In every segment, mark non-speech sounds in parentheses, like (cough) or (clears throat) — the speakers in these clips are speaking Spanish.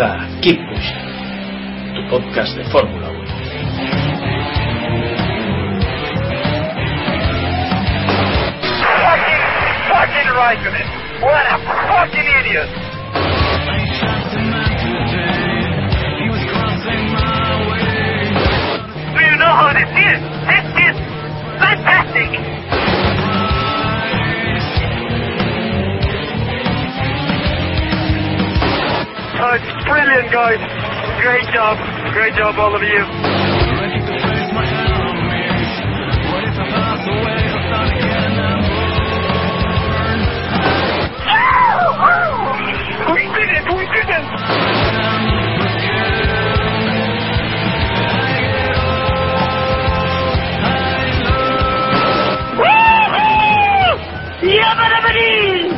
Comienza Keep Pushing, tu podcast de Fórmula 1. Fucking, fucking Raikkonen. What a fucking idiot. Do you know how this is? This is It's brilliant, guys. Great job. Great job, all of you. We did it! We did it! Ring,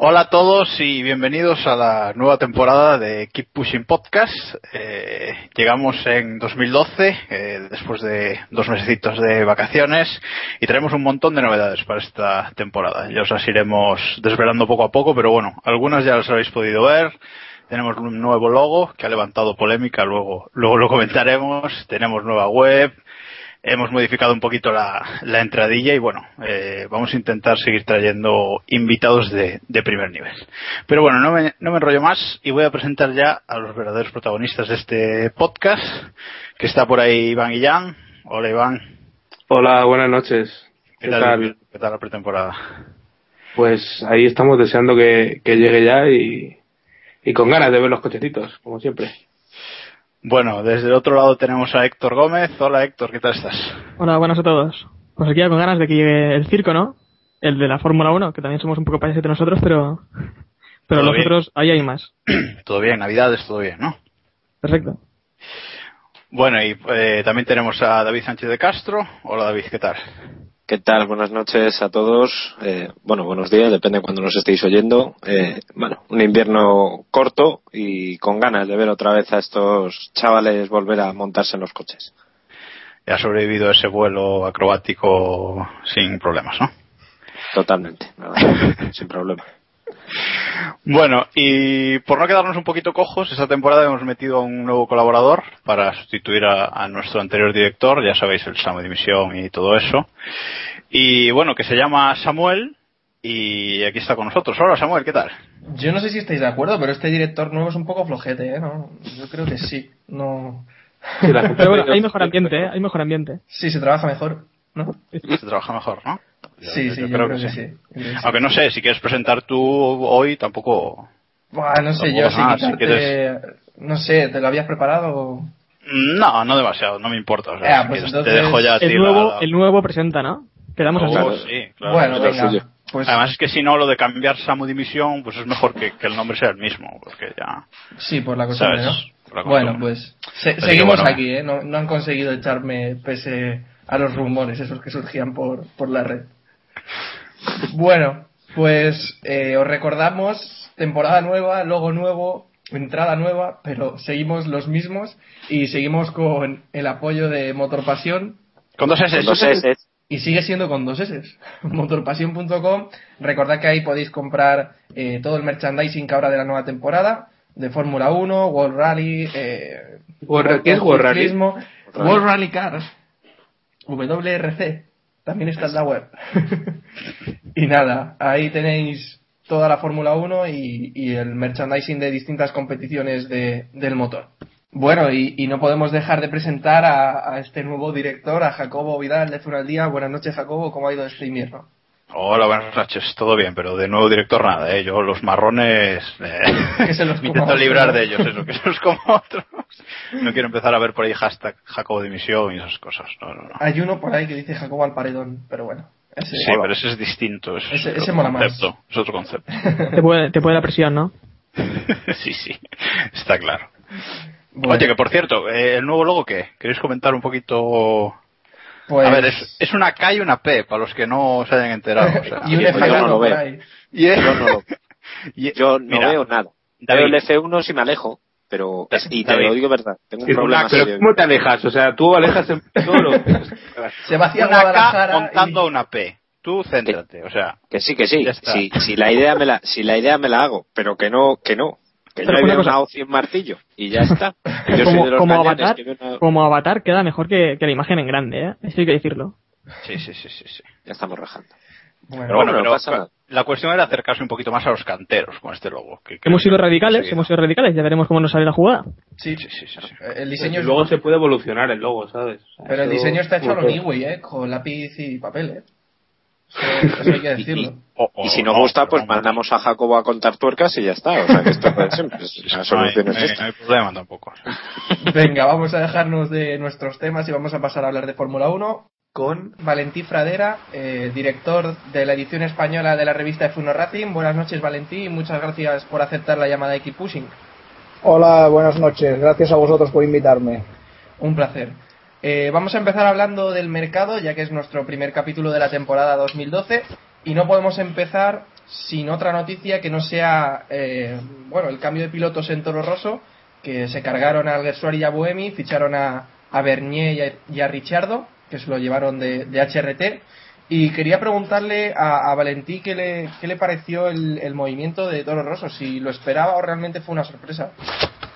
Hola a todos y bienvenidos a la nueva temporada de Keep Pushing Podcast. Eh, llegamos en 2012, eh, después de dos mesecitos de vacaciones, y traemos un montón de novedades para esta temporada. Ya os las iremos desvelando poco a poco, pero bueno, algunas ya las habéis podido ver. Tenemos un nuevo logo que ha levantado polémica, luego, luego lo comentaremos. Tenemos nueva web, hemos modificado un poquito la, la entradilla y bueno, eh, vamos a intentar seguir trayendo invitados de, de primer nivel. Pero bueno, no me, no me enrollo más y voy a presentar ya a los verdaderos protagonistas de este podcast, que está por ahí Iván Guillán. Hola Iván, Hola, buenas noches. ¿qué, tal, ¿qué tal la pretemporada? Pues ahí estamos deseando que, que llegue ya y, y con ganas de ver los cochecitos, como siempre. Bueno, desde el otro lado tenemos a Héctor Gómez. Hola Héctor, ¿qué tal estás? Hola, buenas a todos. Pues aquí ya con ganas de que llegue el circo, ¿no? El de la Fórmula 1, que también somos un poco payases de nosotros, pero, pero Todo los bien. otros, ahí hay más. (clears throat) Todo bien, Navidades, todo bien, ¿no? Perfecto. Bueno, y eh, también tenemos a David Sánchez de Castro. Hola David, ¿qué tal? ¿Qué tal? Buenas noches a todos. Eh, bueno, buenos días, depende de cuando nos estéis oyendo. Eh, bueno, un invierno corto y con ganas de ver otra vez a estos chavales volver a montarse en los coches. ha sobrevivido ese vuelo acrobático sin problemas, ¿no? Totalmente, nada, (laughs) sin problema. Bueno, y por no quedarnos un poquito cojos, esta temporada hemos metido a un nuevo colaborador para sustituir a, a nuestro anterior director, ya sabéis, el Samo de Dimisión y todo eso. Y bueno, que se llama Samuel y aquí está con nosotros. Hola Samuel, ¿qué tal? Yo no sé si estáis de acuerdo, pero este director nuevo es un poco flojete, ¿eh? ¿No? Yo creo que sí. No. Pero bueno, ha hay mejor ambiente, ¿eh? Hay mejor ambiente. Sí, se trabaja mejor, ¿no? Se trabaja mejor, ¿no? Sí, yo sí, yo creo que sí. Yo creo que sí. Aunque no sé, si quieres presentar tú hoy tampoco... Buah, no sé, yo sí nada, si quitarte... No sé, ¿te lo habías preparado? No, no demasiado, no me importa. O sea, Ya, si pues quieres, entonces- te dejo ya El nuevo, la- el nuevo presenta, ¿no? Quedamos. Oh, sí, claro. bueno, venga. suyo. Pues Además es que si no, lo de cambiar Samu Dimisión, pues es mejor que, que el nombre sea el mismo, porque ya... sí, por la costumbre. ¿no? La Bueno, pues se- Así que seguimos bueno. aquí, ¿eh? No, no han conseguido echarme pese a los rumores esos que surgían por, por la red. Bueno, pues eh, os recordamos temporada nueva, logo nuevo, entrada nueva, pero seguimos los mismos y seguimos con el apoyo de Motor Pasión Con dos S. Dos S. y sigue siendo con dos S. (laughs) Motorpasión.com. Recordad que ahí podéis comprar eh, todo el merchandising que habrá de la nueva temporada, de Fórmula 1, World Rally, eh, World- ¿qué es World Rally? World Rally Cars, WRC, también está en la web. y nada, ahí tenéis toda la Fórmula 1 y, y el merchandising de distintas competiciones de- del motor. Bueno, y, y no podemos dejar de presentar a, a este nuevo director, a Jacobo Vidal de Fuera al Día. Buenas noches, Jacobo, ¿cómo ha ido este invierno? Hola, buenas noches, todo bien, pero de nuevo director nada, ¿eh? Yo los marrones eh, Que se los me (laughs) coma intento otro, librar de ellos, eso, que se los como otros. No quiero empezar a ver por ahí hashtag Jacobo Dimisión y esas cosas, no, no, no. Hay uno por ahí que dice Jacobo al paredón, pero bueno. Ese, Sí, pero ese es distinto. Es Ese- otro ese mola más. concepto. Es otro concepto. (laughs) Te puede, te puede la presión, ¿no? (laughs) sí, sí. Está claro. Bueno. Oye, que por cierto, eh, ¿el nuevo logo qué? ¿Queréis comentar un poquito? Pues- A ver, es, es una K y una P, para los que no se hayan enterado. o sea. (laughs) y un Yo F no lo por veo. Yo no, lo- (laughs) y- yo no mira, veo nada. David. Veo el F1 si me alejo, pero es- y te David. lo digo verdad, tengo un Es problema una- pero serio. ¿cómo te alejas? O sea, tú alejas en (laughs) todo lo Se va hacia una K montando y- una P. Tú céntrate, o sea, Que sí, que sí. Si, si la idea me la, si la idea me la hago, pero que no, que no. Que Pero yo una cosa- una hoz y un martillo y ya (laughs) está. Yo soy como, de los como cañones avatar, que veo una- como avatar queda mejor que, que la imagen en grande, ¿eh? Eso hay que decirlo. sí, sí, sí, sí. sí. Ya estamos rajando. Bueno, Pero bueno, no pero pasa nada. la cuestión era acercarse un poquito más a los canteros con este logo. que Hemos sido radicales, hemos sido radicales, ya veremos cómo nos sale la jugada. sí, Sí, sí, sí, sí. el Y diseño es luego se puede evolucionar el logo, ¿sabes? Pero el diseño está hecho a lo ¿eh? Con lápiz y papel, ¿eh? Eso, eso hay que (laughs) decirlo. Y si no, no, gusta, pues vamos. mandamos a Jacobo a contar tuercas y ya está. O sea, que esto puede pues, (laughs) la No hay, solución es esta. no hay problema tampoco. (laughs) Venga, vamos a dejarnos de nuestros temas y vamos a pasar a hablar de Fórmula 1 con Valentí Fradera, eh, director de la edición española de la revista F1 Racing. Buenas noches, Valentí, y muchas gracias por aceptar la llamada de Keep Pushing. Hola, buenas noches. Gracias a vosotros por invitarme. Un placer. Eh, vamos a empezar hablando del mercado, ya que es nuestro primer capítulo de la temporada 2012, y no podemos empezar sin otra noticia que no sea, eh, bueno, el cambio de pilotos en Toro Rosso, que se cargaron a Gersuari y a Buemi, ficharon a, a Bernier y a, Richardo, que se lo llevaron de HRT, y quería preguntarle a, a Valentí qué le, qué le pareció el, el movimiento de Toro Rosso, si lo esperaba o realmente fue una sorpresa.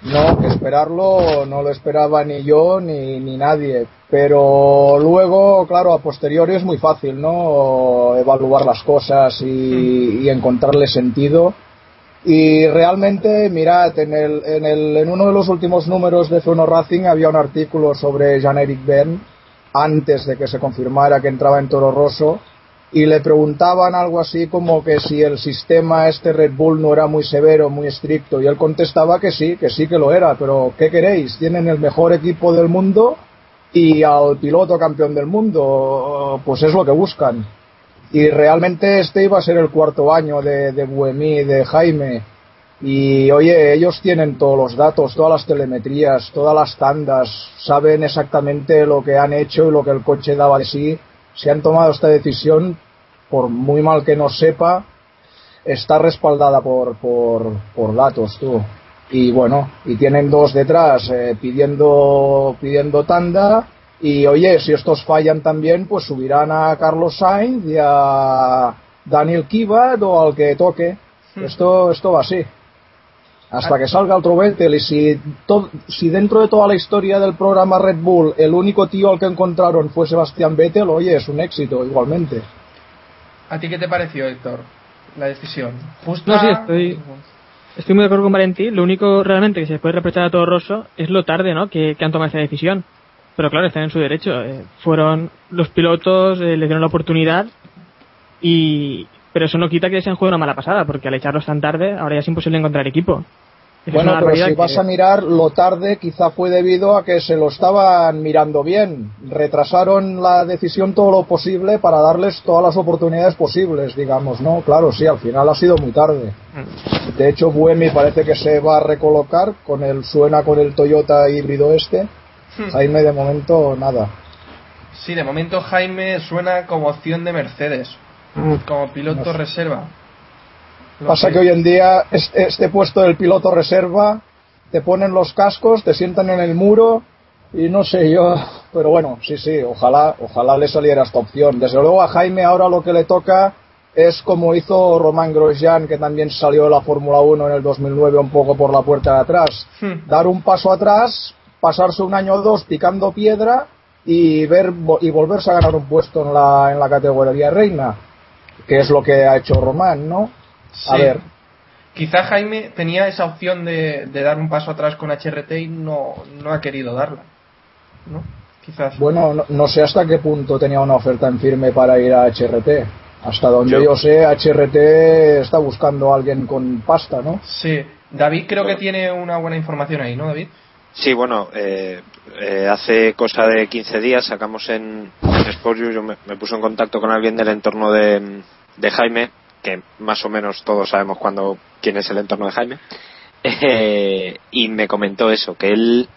No, que esperarlo no lo esperaba ni yo ni, ni nadie. Pero luego, claro, a posteriori es muy fácil, ¿no? Evaluar las cosas y, y encontrarle sentido. Y realmente, mirad, en, el, en, el, en uno de los últimos números de F1 Racing había un artículo sobre Jean-Eric Bern antes de que se confirmara que entraba en Toro Rosso y le preguntaban algo así como que si el sistema este Red Bull no era muy severo, muy estricto y él contestaba que sí, que sí que lo era, pero ¿qué queréis? Tienen el mejor equipo del mundo y al piloto campeón del mundo, pues es lo que buscan. Y realmente este iba a ser el cuarto año de, de Buemi, de Jaime. Y oye, ellos tienen todos los datos, todas las telemetrías, todas las tandas, saben exactamente lo que han hecho y lo que el coche daba de sí. Si han tomado esta decisión, por muy mal que no sepa, está respaldada por, por, por datos, tú. Y bueno, y tienen dos detrás eh, pidiendo, pidiendo tanda. Y oye, si estos fallan también, pues subirán a Carlos Sainz y a Daniel Kivat o al que toque. Esto, esto va así. Hasta que salga otro Vettel y si, to- si dentro de toda la historia del programa Red Bull el único tío al que encontraron fue Sebastián Vettel, oye, es un éxito igualmente. ¿A ti qué te pareció, Héctor, la decisión? ¿Justa? No, sí, estoy, estoy muy de acuerdo con Valentín. Lo único realmente que se puede reprochar a todo Rosso es lo tarde ¿no? que, que han tomado esa decisión. Pero claro, están en su derecho. eh, fueron los pilotos, eh, les dieron la oportunidad y pero eso no quita que sean juego una mala pasada, porque al echarlos tan tarde ahora ya es imposible encontrar equipo. Esa Bueno, pero si que- vas a mirar lo tarde, quizá fue debido a que se lo estaban mirando bien. Retrasaron la decisión todo lo posible para darles todas las oportunidades posibles, digamos, ¿no? Claro, sí, al final ha sido muy tarde. De hecho, Buemi parece que se va a recolocar con el suena con el Toyota híbrido este. Jaime de momento nada. Sí, de momento Jaime suena como opción de Mercedes, como piloto No sé. reserva. Lo Pasa que hoy en día es- este puesto del piloto reserva, te ponen los cascos, te sientan en el muro y no sé yo, pero bueno, sí, sí, ojalá, ojalá le saliera esta opción. Desde luego a Jaime ahora lo que le toca es como hizo Román Grosjean, que también salió de la Fórmula 1 en el 2009 un poco por la puerta de atrás. Hmm. Dar un paso atrás, pasarse un año o dos picando piedra y ver y volverse a ganar un puesto en la, en la categoría reina, que es lo que ha hecho Román, ¿no? A Sí. ver, Quizá Jaime tenía esa opción de, de dar un paso atrás con HRT y no, no ha querido darla. ¿No? Quizás. Bueno, no, no sé hasta qué punto tenía una oferta en firme para ir a HRT. Hasta donde yo, Yo- sé, HRT está buscando a alguien con pasta, ¿no? Sí. David creo que tiene una buena información ahí, ¿no, David? Sí, bueno, eh, eh, hace cosa de 15 días sacamos en, en Sport You, yo me, me puse en contacto con alguien del entorno de, de Jaime, que más o menos todos sabemos cuando, quién es el entorno de Jaime, (laughs) eh, y me comentó eso, que él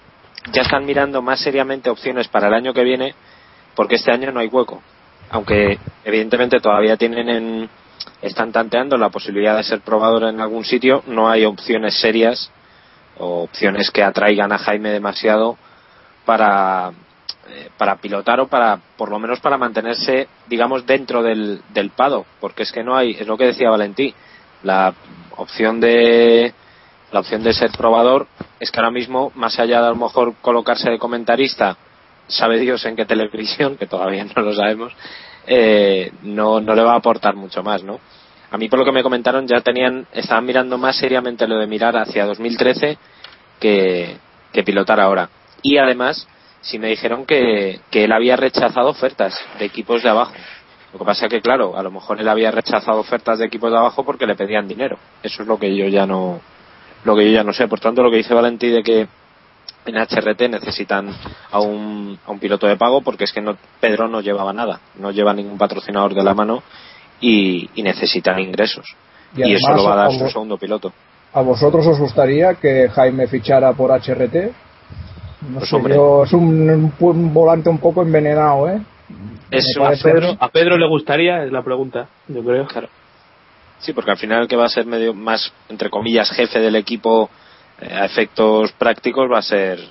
ya están mirando más seriamente opciones para el año que viene, porque este año no hay hueco. Aunque evidentemente todavía tienen en, están tanteando la posibilidad de ser probador en algún sitio, no hay opciones serias o opciones que atraigan a Jaime demasiado para eh, para pilotar o para por lo menos para mantenerse digamos dentro del, del pado porque es que no hay es lo que decía Valentí la opción de la opción de ser probador es que ahora mismo más allá de a lo mejor colocarse de comentarista sabe Dios en qué televisión que todavía no lo sabemos eh, no no le va a aportar mucho más no a mí por lo que me comentaron ya tenían estaban mirando más seriamente lo de mirar hacia 2013 que, que pilotar ahora. Y además sí me dijeron que, que él había rechazado ofertas de equipos de abajo. Lo que pasa es que claro a lo mejor él había rechazado ofertas de equipos de abajo porque le pedían dinero. Eso es lo que yo ya no lo que yo ya no sé. Por tanto lo que dice Valentí de que en HRT necesitan a un, a un piloto de pago porque es que no, Pedro no llevaba nada, no lleva ningún patrocinador de la mano y, y necesitan ingresos. Y Y, eso lo va a dar a su segundo piloto. ¿A vosotros os gustaría que Jaime fichara por HRT? No Pues, sé, hombre. yo- es un, un- un volante un poco envenenado, ¿eh? Pedro, a Pedro le gustaría, es la pregunta, yo creo. Claro. Sí, porque al final el que va a ser medio más, entre comillas, jefe del equipo eh, a efectos prácticos va a ser eh,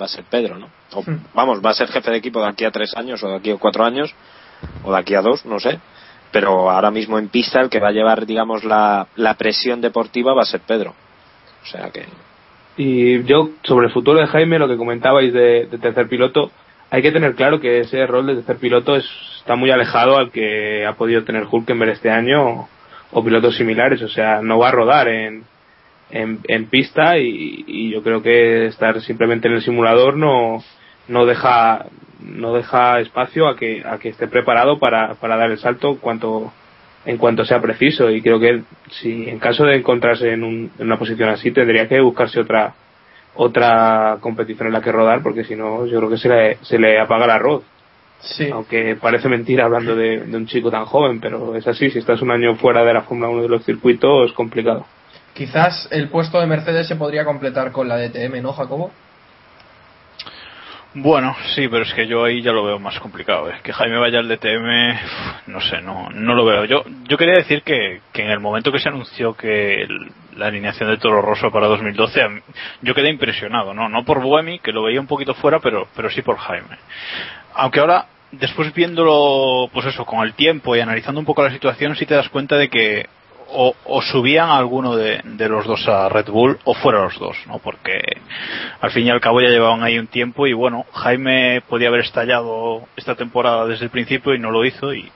va a ser Pedro, ¿no? O, Hmm. Vamos, va a ser jefe de equipo de aquí a tres años o de aquí a cuatro años o de aquí a dos, no sé. Pero ahora mismo en pista el que va a llevar, digamos, la, la presión deportiva va a ser Pedro. O sea que Y yo, sobre el futuro de Jaime, lo que comentabais de, tercer piloto, hay que tener claro que ese rol de tercer piloto es, está muy alejado al que ha podido tener Hulkenberg este año o, pilotos similares. O sea, no va a rodar en, en, en pista y, y yo creo que estar simplemente en el simulador no, no deja no deja espacio a que, a que esté preparado para, para dar el salto cuanto, en cuanto sea preciso y creo que si en caso de encontrarse en, un- en una posición así tendría que buscarse otra otra competición en la que rodar porque si no yo creo que se le, se le apaga el arroz Sí. aunque parece mentira hablando de, de un chico tan joven pero es así si estás un año fuera de la Fórmula 1 de los circuitos es complicado Quizás el puesto de Mercedes se podría completar con la DTM, ¿no, Jacobo? Bueno, sí, pero es que yo ahí ya lo veo más complicado. ¿eh? Que Jaime vaya al DTM, no sé, no, no lo veo. Yo, yo quería decir que, que en el momento que se anunció que la alineación de Toro Rosso para 2012, a mí- yo quedé impresionado, ¿no? No por Buemi, que lo veía un poquito fuera, pero, pero sí por Jaime. Aunque ahora, después viéndolo, pues eso, con el tiempo y analizando un poco la situación, sí te das cuenta de que o, o subían alguno de, los dos a Red Bull o fuera los dos, ¿no? Porque al fin y al cabo ya llevaban ahí un tiempo y bueno, Jaime podía haber estallado esta temporada desde el principio y no lo hizo y,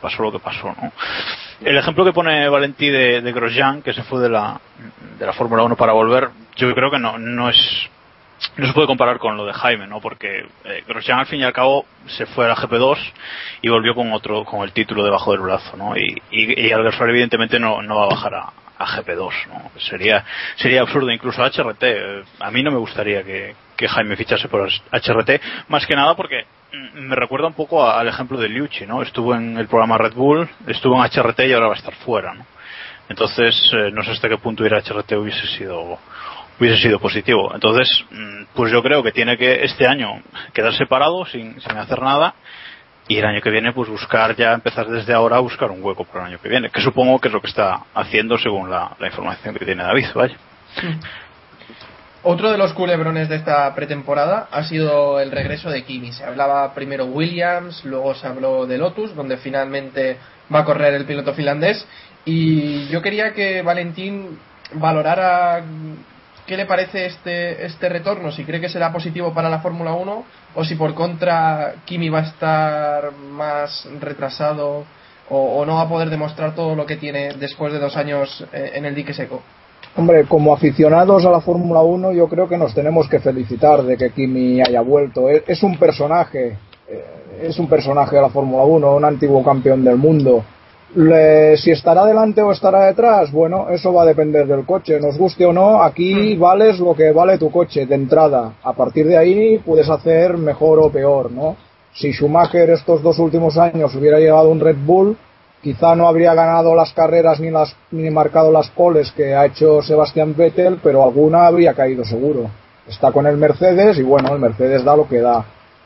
pasó lo que pasó, ¿no? El ejemplo que pone Valentí de, de Grosjean, que se fue de la, de la Fórmula 1 para volver, yo creo que no, no es no se puede comparar con lo de Jaime, ¿no? Porque eh, Grosjean al fin y al cabo se fue a la GP2 y volvió con otro, con el título debajo del brazo, ¿no? Y, y, y evidentemente no, no va a bajar a, a GP2, ¿no? Sería, sería absurdo, incluso HRT. eh, A mí no me gustaría que, que Jaime fichase por HRT, más que nada porque mm, me recuerda un poco a- al ejemplo de Liucci, ¿no? Estuvo en el programa Red Bull, estuvo en HRT y ahora va a estar fuera, ¿no? Entonces, eh, no sé hasta qué punto ir a HRT hubiese sido hubiese sido positivo. Entonces, mm, pues yo creo que tiene que este año quedar separado sin, sin hacer nada y el año que viene pues buscar ya empezar desde ahora a buscar un hueco para el año que viene, que supongo que es lo que está haciendo según la, información que tiene David, vaya. Otro de los culebrones de esta pretemporada ha sido el regreso de Kimi. Se hablaba primero Williams, luego se habló de Lotus, donde finalmente va a correr el piloto finlandés. Y yo quería que Valentín valorara qué le parece este, este retorno, si cree que será positivo para la Fórmula 1 o si por contra Kimi va a estar más retrasado o, no va a poder demostrar todo lo que tiene después de dos años eh, en el dique seco. Hombre, como aficionados a la Fórmula 1, yo creo que nos tenemos que felicitar de que Kimi haya vuelto. Es, es un personaje, eh, es un personaje de la Fórmula 1, un antiguo campeón del mundo. Le- si estará delante o estará detrás, bueno, eso va a depender del coche. Nos guste o no, aquí vales lo que vale tu coche de entrada. A partir de ahí puedes hacer mejor o peor, ¿no? Si Schumacher estos dos últimos años hubiera llegado a un Red Bull, quizá no habría ganado las carreras ni, las, ni marcado las poles que ha hecho Sebastián Vettel, pero alguna habría caído seguro. Está con el Mercedes y bueno, el Mercedes da lo que da.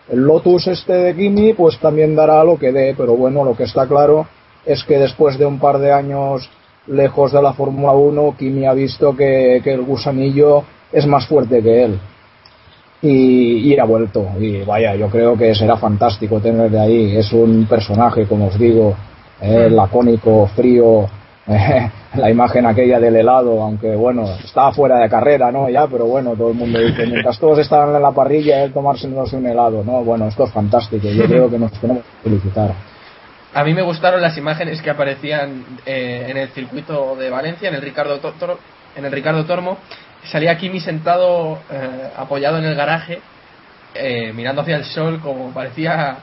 El Lotus este de Kimi pues también dará lo que dé, pero bueno, lo que está claro es que después de un par de años lejos de la Fórmula 1, Kimi ha visto que, que el gusanillo es más fuerte que él. Y, y ha vuelto. Y vaya, yo creo que será fantástico tenerle ahí. Es un personaje, como os digo, eh, lacónico, frío. (laughs) eh, la imagen aquella del helado, aunque bueno, estaba fuera de carrera, ¿no? Ya, pero bueno, todo el mundo dice, mientras todos estaban en la parrilla, él tomársenos un helado, ¿no? Bueno, esto es fantástico. Yo (laughs) creo que nos tenemos que felicitar. A mí me gustaron las imágenes que aparecían eh, en el circuito de Valencia, en el Ricardo, Tor- en el Ricardo Tormo. Salía Kimi sentado, eh, apoyado en el garaje, eh, mirando hacia el sol, como parecía.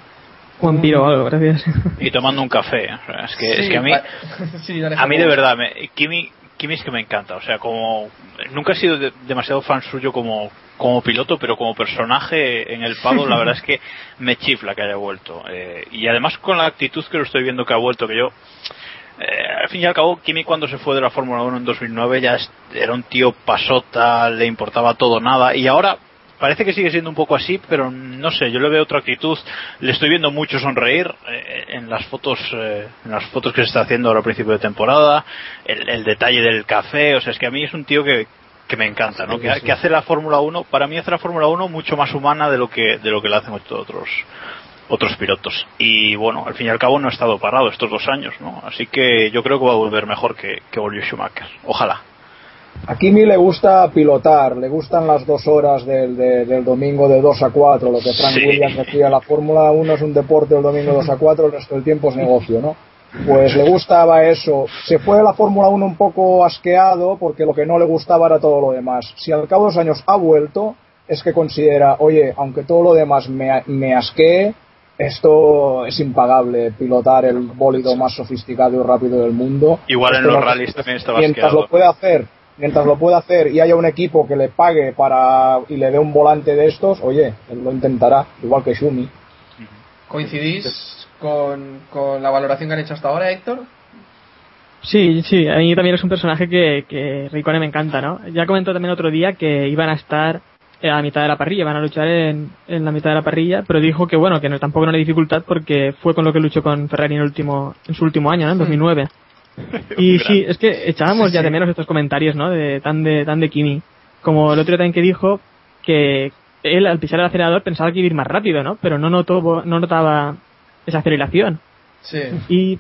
Juan Piro o algo, gracias. Y tomando un café. o sea, es, que, Sí, es que a mí, (laughs) sí, a mí de verdad, me, Kimi, Kimi es que me encanta. O sea, como nunca he sido de- demasiado fan suyo como, como piloto, pero como personaje en el pado, la verdad es (laughs) que me chifla que haya vuelto. Eh, y además con la actitud que lo estoy viendo que ha vuelto, que yo eh, al fin y al cabo, Kimi cuando se fue de la Fórmula 1 en 2009 ya era un tío pasota, le importaba todo nada, y ahora parece que sigue siendo un poco así, pero no sé, yo le veo otra actitud, le estoy viendo mucho sonreír eh, en las fotos eh, en las fotos que se está haciendo ahora al principio de temporada, el, el detalle del café, o sea, es que a mí es un tío que que me encanta, ¿no? Sí, Que, sí. que hace la Fórmula 1, para mí hace la Fórmula 1 mucho más humana de lo que de lo que la hacen otros otros pilotos. Y bueno, al fin y al cabo no ha estado parado estos dos años, ¿no? Así que yo creo que va a volver mejor que, que volvió Schumacher. Ojalá. A Kimi le gusta pilotar, le gustan las dos horas del, de- del domingo de 2 a 4, lo que Frank Sí. Williams decía, la Fórmula 1 es un deporte el domingo 2 a 4, el resto del tiempo es negocio, ¿no? Pues le gustaba eso. Se fue a la Fórmula 1 un poco asqueado porque lo que no le gustaba era todo lo demás. Si al cabo de dos años ha vuelto, es que considera, oye, aunque todo lo demás me, me asquee, esto es impagable, pilotar el bólido más sofisticado y rápido del mundo. Igual en los no- rallies también estaba mientras asqueado. lo pueda hacer mientras lo pueda hacer y haya un equipo que le pague para y le dé un volante de estos oye él lo intentará igual que Shumi ¿Coincidís con, con la valoración que han hecho hasta ahora, Héctor? Sí, sí, a mí también es un personaje que, que Raikkonen me encanta, ¿no? Ya comentó también otro día que iban a estar a la mitad de la parrilla, van a luchar en, en la mitad de la parrilla, pero dijo que bueno, que no, tampoco no hay dificultad porque fue con lo que luchó con Ferrari en, el último, en su último año, ¿no? En 2009. (laughs) Y sí, es que echábamos Sí, ya sí. de menos estos comentarios, ¿no? De, tan de tan de Kimi. Como el otro día también que dijo que él al pisar el acelerador pensaba que iba a ir más rápido, ¿no? Pero no notó, no notaba esa aceleración. Sí. Y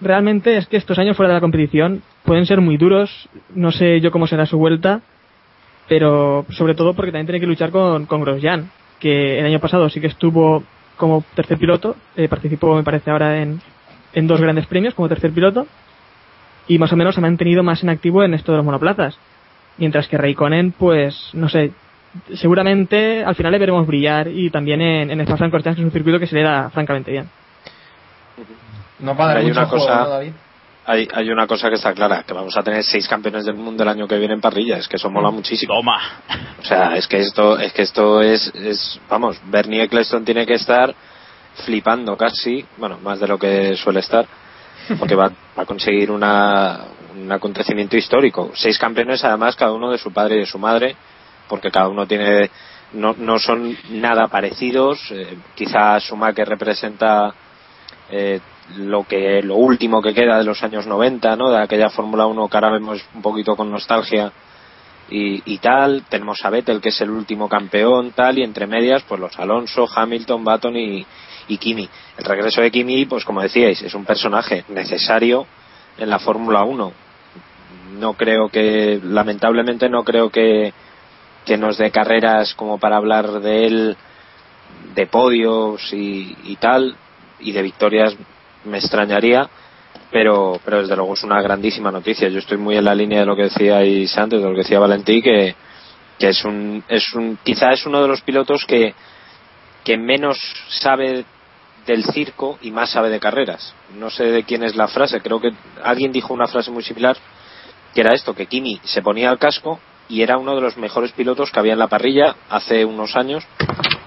realmente es que estos años fuera de la competición pueden ser muy duros. No sé yo cómo será su vuelta, pero sobre todo porque también tiene que luchar con, con Grosjean, que el año pasado sí que estuvo como tercer piloto, eh, participó me parece ahora en, en dos grandes premios como tercer piloto, y más o menos se ha mantenido más en activo en esto de los monoplazas. Mientras que Raikkonen, pues, no sé, seguramente al final le veremos brillar y también en, en Spa-Francorchamps, que es un circuito que se le da francamente bien. Nos va a dar Hay mucho una juego, cosa- ¿no, David? Hay, hay una cosa que está clara, que vamos a tener seis campeones del mundo el año que viene en parrilla, es que eso mola muchísimo. Toma. O sea, es que esto, es que esto es, es, vamos, Bernie Eccleston tiene que estar flipando casi, bueno, más de lo que suele estar, porque va, va a conseguir una, un acontecimiento histórico. Seis campeones, además, cada uno de su padre y de su madre, porque cada uno tiene, no, no son nada parecidos. Eh, quizás Schumacher representa eh, lo que lo último que queda de los años 90, ¿no? De aquella Fórmula 1 que ahora vemos un poquito con nostalgia y, tal. Tenemos a Vettel, que es el último campeón, tal, y entre medias, pues los Alonso, Hamilton, Button y, Kimi. El regreso de Kimi, pues como decíais, es un personaje necesario en la Fórmula 1. No creo que, lamentablemente, no creo que, que nos dé carreras como para hablar de él, de podios y tal, y de victorias me extrañaría, pero, pero desde luego es una grandísima noticia. Yo estoy muy en la línea de lo que decíais antes, de lo que decía Valentí, que, que es un, es un, quizá es uno de los pilotos que, que menos sabe del circo y más sabe de carreras. No sé de quién es la frase, creo que alguien dijo una frase muy similar, que era esto, que Kimi se ponía el casco y era uno de los mejores pilotos que había en la parrilla hace unos años,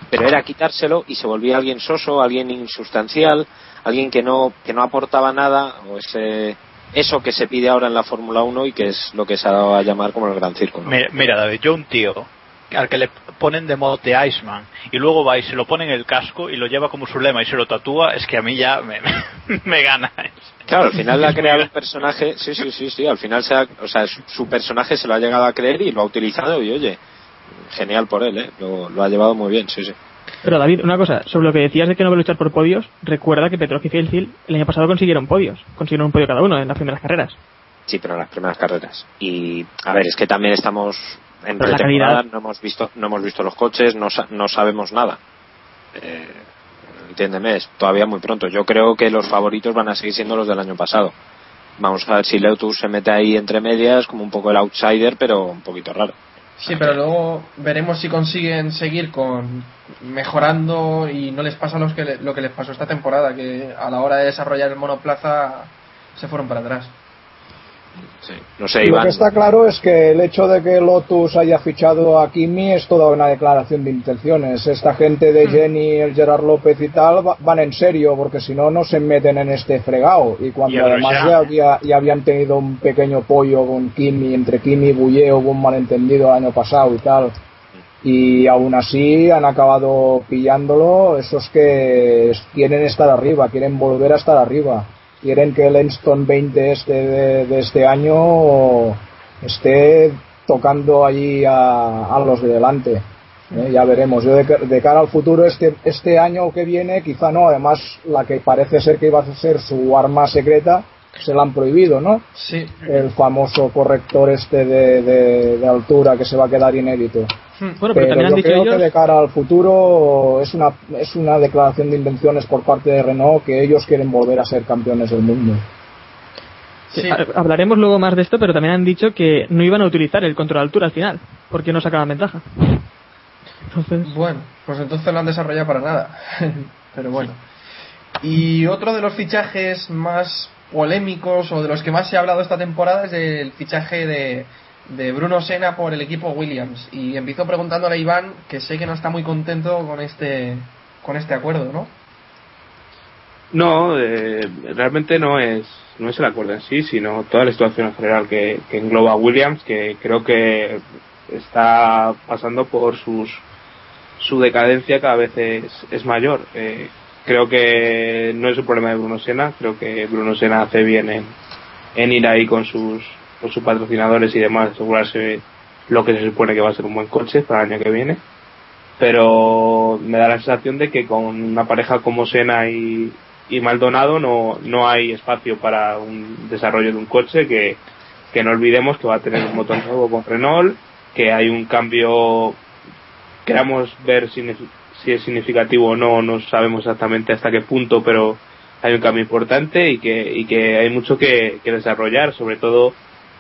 pero era quitárselo y se volvía alguien soso, alguien insustancial, alguien que no, que no aportaba nada, o ese, eso que se pide ahora en la Fórmula 1 y que es lo que se ha dado a llamar como el Gran Circo. ¿no? Mira, mira, David, yo un tío al que le ponen de mote Iceman y luego va y se lo pone en el casco y lo lleva como su lema y se lo tatúa, es que a mí ya me, (laughs) me gana. Claro, al final (laughs) le ha creado un personaje, sí, sí, sí, sí, al final se ha, o sea, su, su personaje se lo ha llegado a creer y lo ha utilizado y oye, genial por él, ¿eh? lo, lo ha llevado muy bien, sí, sí. Pero David, una cosa, sobre lo que decías de que no va a luchar por podios, recuerda que Petrov y Fielfield el año pasado consiguieron podios, consiguieron un podio cada uno en las primeras carreras. Sí, pero en las primeras carreras. Y a ver, es que también estamos en Pero la pretemporada, no hemos visto, no hemos visto los coches, no, no sabemos nada. Eh, entiéndeme, es todavía muy pronto. Yo creo que los favoritos van a seguir siendo los del año pasado. Vamos a ver si Lotus se mete ahí entre medias como un poco el outsider, pero un poquito raro. Sí, pero luego veremos si consiguen seguir con mejorando y no les pasa los que lo que les pasó esta temporada, que a la hora de desarrollar el monoplaza se fueron para atrás. No sé, Lo que está claro es que el hecho de que Lotus haya fichado a Kimi es toda una declaración de intenciones. Esta gente de Jenny, el Gerard López y tal va- van en serio, porque si no, no se meten en este fregado. Y cuando Y además Grosjean. ya, había- ya habían tenido un pequeño pollo con Kimi, entre Kimi y Bouye hubo un malentendido el año pasado y tal. Y aún así han acabado pillándolo esos que quieren estar arriba, quieren volver a estar arriba quieren que el Enston 20 este de, de este año esté tocando allí a, los de delante. ¿eh? Ya veremos. Yo de, de cara al futuro, este, este año que viene, quizá no. Además, la que parece ser que iba a ser su arma secreta, se la han prohibido, ¿no? Sí. El famoso corrector este de, de- de altura que se va a quedar inédito. Bueno, pero también han dicho creo ellos- que de cara al futuro es una, es una declaración de intenciones por parte de Renault que ellos quieren volver a ser campeones del mundo. Sí, ha- Hablaremos luego más de esto, pero también han dicho que no iban a utilizar el control de altura al final, porque no sacaban ventaja. Entonces, Bueno, pues entonces lo han desarrollado para nada. (laughs) Pero bueno. Y otro de los fichajes más polémicos o de los que más se ha hablado esta temporada es el fichaje de, de Bruno Sena por el equipo Williams. Y empiezo preguntándole a Iván, que sé que no está muy contento con este, con este acuerdo, ¿no? No, eh, realmente no es no es el acuerdo en sí, sino toda la situación en general que, que engloba Williams, que creo que está pasando por sus su decadencia cada vez es, es mayor. Eh, creo que no es un problema de Bruno Sena, creo que Bruno Sena hace bien en, en ir ahí con sus, con sus patrocinadores y demás, asegurarse lo que se supone que va a ser un buen coche para el año que viene. Pero me da la sensación de que con una pareja como Sena y, y Maldonado no, no hay espacio para un desarrollo de un coche que, que no olvidemos que va a tener un motor nuevo con Renault, que hay un cambio, queramos ver si es significativo o no, no sabemos exactamente hasta qué punto, pero hay un cambio importante y que, y que hay mucho que, desarrollar, sobre todo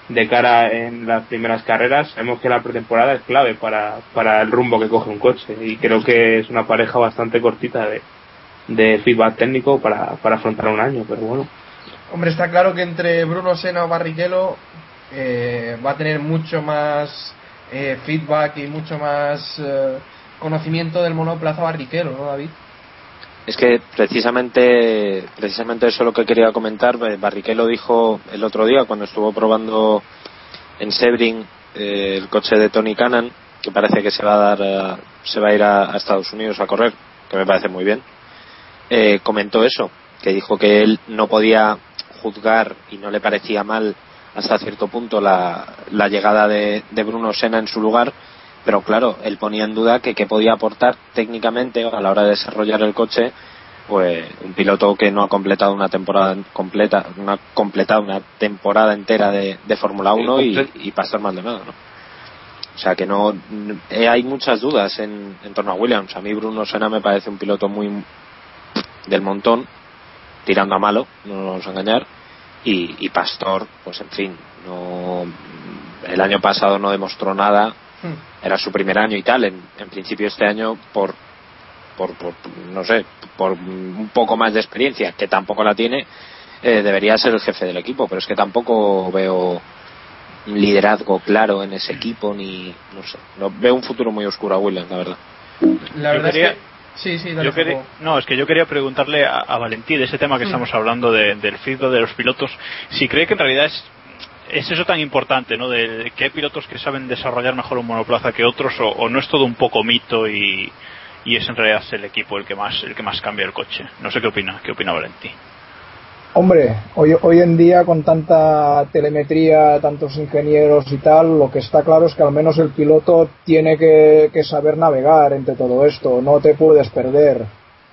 de cara en las primeras carreras. Sabemos que la pretemporada es clave para, para el rumbo que coge un coche y creo que es una pareja bastante cortita de, de feedback técnico para, para afrontar un año, pero bueno. Hombre, está claro que entre Bruno Sena o Barrichello eh, va a tener mucho más eh, feedback y mucho más eh, conocimiento del monoplaza Barrichello, ¿no, David? Es que precisamente, precisamente eso es lo que quería comentar. Eh, Barrichello dijo el otro día cuando estuvo probando en Sebring eh, el coche de Tony Cannon, que parece que se va a dar, se va a ir a, a Estados Unidos a correr, que me parece muy bien. Eh, comentó eso, que dijo que él no podía juzgar y no le parecía mal hasta cierto punto la, la llegada de, de Bruno Senna en su lugar, pero claro, él ponía en duda que qué podía aportar técnicamente a la hora de desarrollar el coche pues un piloto que no ha completado una temporada completa no ha completado una temporada entera de, de Fórmula 1 y, y Pastor Maldonado ¿no? o sea que no eh, hay muchas dudas en, en torno a Williams a mí Bruno Senna me parece un piloto muy del montón tirando a malo no nos vamos a engañar y, y Pastor pues en fin no el año pasado no demostró nada era su primer año y tal. En, en principio este año, por por, por no sé, por un poco más de experiencia, que tampoco la tiene, eh, debería ser el jefe del equipo, pero es que tampoco veo un liderazgo claro en ese equipo, ni, no sé, no, veo un futuro muy oscuro a Williams, la verdad. La Yo verdad quería- es que... Sí, sí, dale, Yo quería- no, es que yo quería preguntarle a, a Valentí de ese tema que Mm. estamos hablando de- del feedback de los pilotos, si cree que en realidad es, es eso tan importante, ¿no? De, que hay pilotos que saben desarrollar mejor un monoplaza que otros, o, o no es todo un poco mito y, y es en realidad el equipo el que más el que más cambia el coche. No sé qué opina, qué opina Valentí. Hombre, hoy, hoy en día con tanta telemetría, tantos ingenieros y tal, lo que está claro es que al menos el piloto tiene que, que saber navegar entre todo esto, no te puedes perder.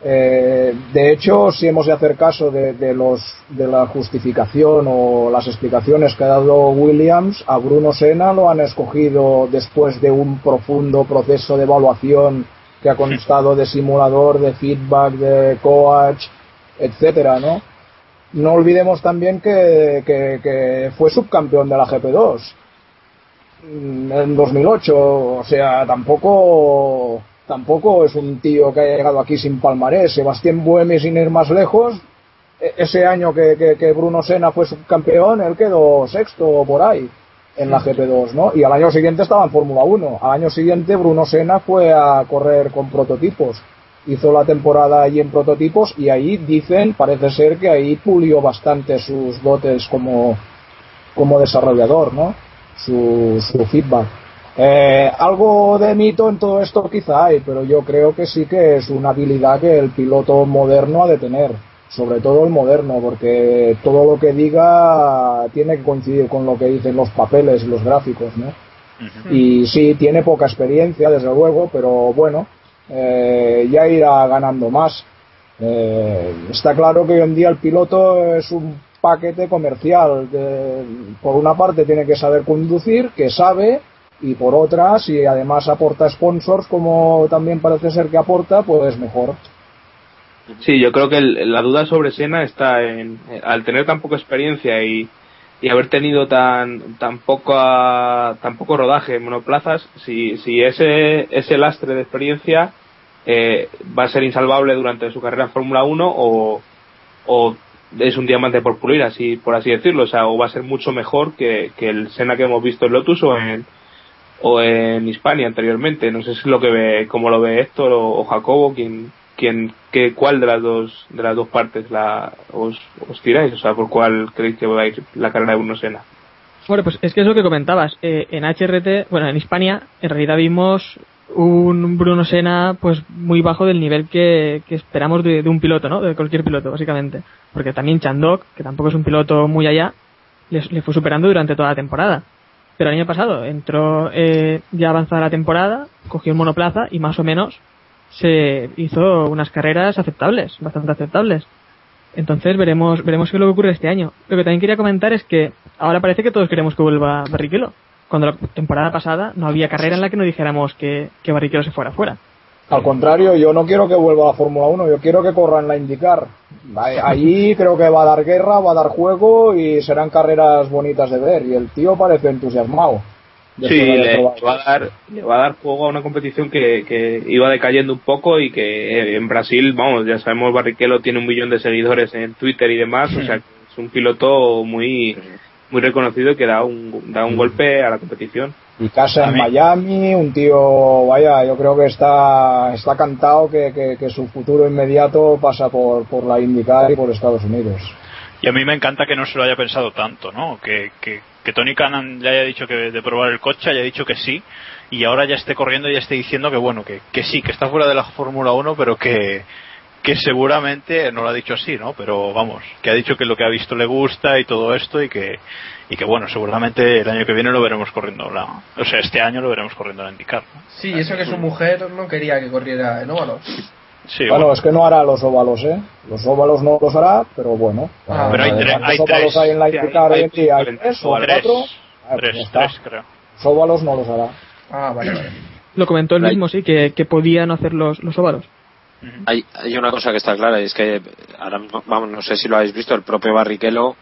Eh, de hecho, si hemos de hacer caso de, los, de la justificación o las explicaciones que ha dado Williams, a Bruno Senna lo han escogido después de un profundo proceso de evaluación que ha constado de simulador, de feedback, de coach, etcétera, ¿no? no olvidemos también que, que- fue subcampeón de la GP2 mm, en 2008, o sea, tampoco tampoco es un tío que haya llegado aquí sin palmarés. Sebastián Buemi, sin ir más lejos, e- ese año que, que- que Bruno Senna fue subcampeón, él quedó sexto o por ahí en la GP2, ¿no? Y al año siguiente estaba en Fórmula 1. Al año siguiente Bruno Senna fue a correr con prototipos. Hizo la temporada allí en prototipos y ahí dicen, parece ser que ahí pulió bastante sus dotes como, como desarrollador, ¿no? Su, su feedback. Eh, algo de mito en todo esto quizá hay, pero yo creo que sí que es una habilidad que el piloto moderno ha de tener, sobre todo el moderno, porque todo lo que diga tiene que coincidir con lo que dicen los papeles y los gráficos, ¿no? Y sí, tiene poca experiencia, desde luego, pero bueno, eh, ya irá ganando más. Eh, está claro que hoy en día el piloto es un paquete comercial. de- por una parte tiene que saber conducir, que sabe, y por otra, si además aporta sponsors, como también parece ser que aporta, pues mejor. Sí, yo creo que el- la duda sobre Sena está en, al tener tan poca experiencia y, y haber tenido tan tan poca tan poco rodaje en monoplazas, si, si ese ese lastre de experiencia eh, va a ser insalvable durante su carrera en Fórmula 1 o, o es un diamante por pulir, así por así decirlo, o sea, o va a ser mucho mejor que, que el Sena que hemos visto en Lotus o en o en Hispania anteriormente. No sé si lo que ve, cómo lo ve Héctor o, Jacobo, quien, quien, que, cuál de las dos, de las dos partes la, os, tiráis, o sea, por cuál creéis que va a ir la carrera de Bruno Sena. Bueno, pues es que es lo que comentabas. Eh, en HRT, bueno, en Hispania, en realidad vimos un Bruno Senna pues muy bajo del nivel que, que esperamos de, un piloto, ¿no? De cualquier piloto, básicamente. Porque también Chandok, que tampoco es un piloto muy allá, le fue superando durante toda la temporada. Pero el año pasado entró eh, ya avanzada la temporada, cogió un monoplaza y más o menos se hizo unas carreras aceptables, bastante aceptables. Entonces veremos, veremos qué es lo que ocurre este año. Lo que también quería comentar es que ahora parece que todos queremos que vuelva Barrichello. Cuando la temporada pasada no había carrera en la que no dijéramos que, que Barrichello se fuera fuera. Al contrario, yo no quiero que vuelva a la Fórmula 1, yo quiero que corra en la IndyCar. Allí creo que va a dar guerra, va a dar juego y serán carreras bonitas de ver. Y el tío parece entusiasmado. Sí, le, va a dar, le va a dar juego a una competición que, que iba decayendo un poco y que eh, en Brasil, vamos, ya sabemos, Barrichello tiene un millón de seguidores en Twitter y demás, o sea, es un piloto muy muy reconocido y que da un, da un golpe a la competición. Y casa en Miami, un tío, vaya, yo creo que está, está cantado que, que- que su futuro inmediato pasa por, por la IndyCar y por Estados Unidos. Y a mí me encanta que no se lo haya pensado tanto, ¿no? Que, que, que Tony Cannon le haya dicho que de probar el coche, haya dicho que sí, y ahora ya esté corriendo y ya esté diciendo que bueno, que, que sí, que está fuera de la Fórmula 1, pero que, que seguramente, no lo ha dicho así, ¿no? Pero vamos, que ha dicho que lo que ha visto le gusta y todo esto y que, y que bueno, seguramente el año que viene lo veremos corriendo, la, o sea, este año lo veremos corriendo en la IndyCar. ¿no? Sí, eso que su mujer no quería que corriera en óvalos. Sí, bueno, bueno. es que no hará los óvalos, ¿eh? Los óvalos no los hará, pero bueno. Ah, pero hay tre- ¿cuántos hay óvalos tres. hay en la hay- IndyCar hoy hay en día? ¿Hay tres, tres o tres, cuatro? Ah, tres, tres, creo. Los óvalos no los hará. Ah, vale, vale. Lo comentó él mismo, sí, que, que podían hacer los, los óvalos. Hay, hay una cosa que está clara y es que ahora mismo, vamos, no sé si lo habéis visto, el propio Barrichello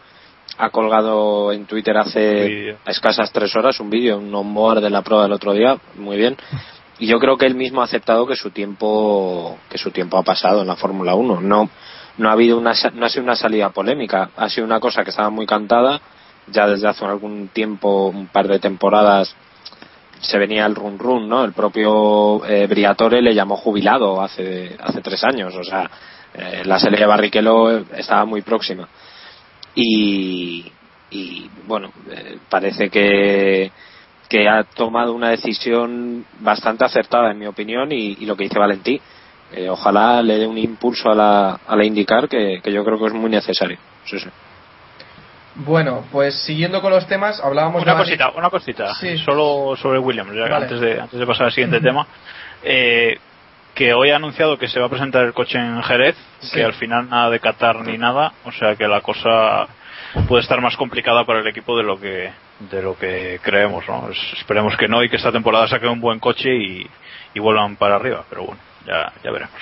ha colgado en Twitter hace escasas tres horas un vídeo, un onboard de la prueba del otro día, muy bien, y yo creo que él mismo ha aceptado que su tiempo que su tiempo ha pasado en la Fórmula 1 no no ha habido una no ha sido una salida polémica ha sido una cosa que estaba muy cantada. Ya desde hace algún tiempo un par de temporadas se venía el run run no el propio eh, Briatore le llamó jubilado hace hace tres años. O sea eh, la serie de Barrichello estaba muy próxima y y bueno eh, parece que que ha tomado una decisión bastante acertada en mi opinión y, y lo que dice Valentí eh, ojalá le dé un impulso a la, a la indicar que, que yo creo que es muy necesario sí, sí. Bueno, pues siguiendo con los temas, hablábamos Una de cosita, una cosita, Sí. solo sobre Williams, Vale. antes, de, antes de pasar al siguiente tema. Eh, que hoy ha anunciado que se va a presentar el coche en Jerez, Sí. que al final nada de Qatar ni nada, o sea que la cosa puede estar más complicada para el equipo de lo que de lo que creemos, ¿no? Es- esperemos que no y que esta temporada saque un buen coche y, y vuelvan para arriba, pero bueno, ya, ya veremos.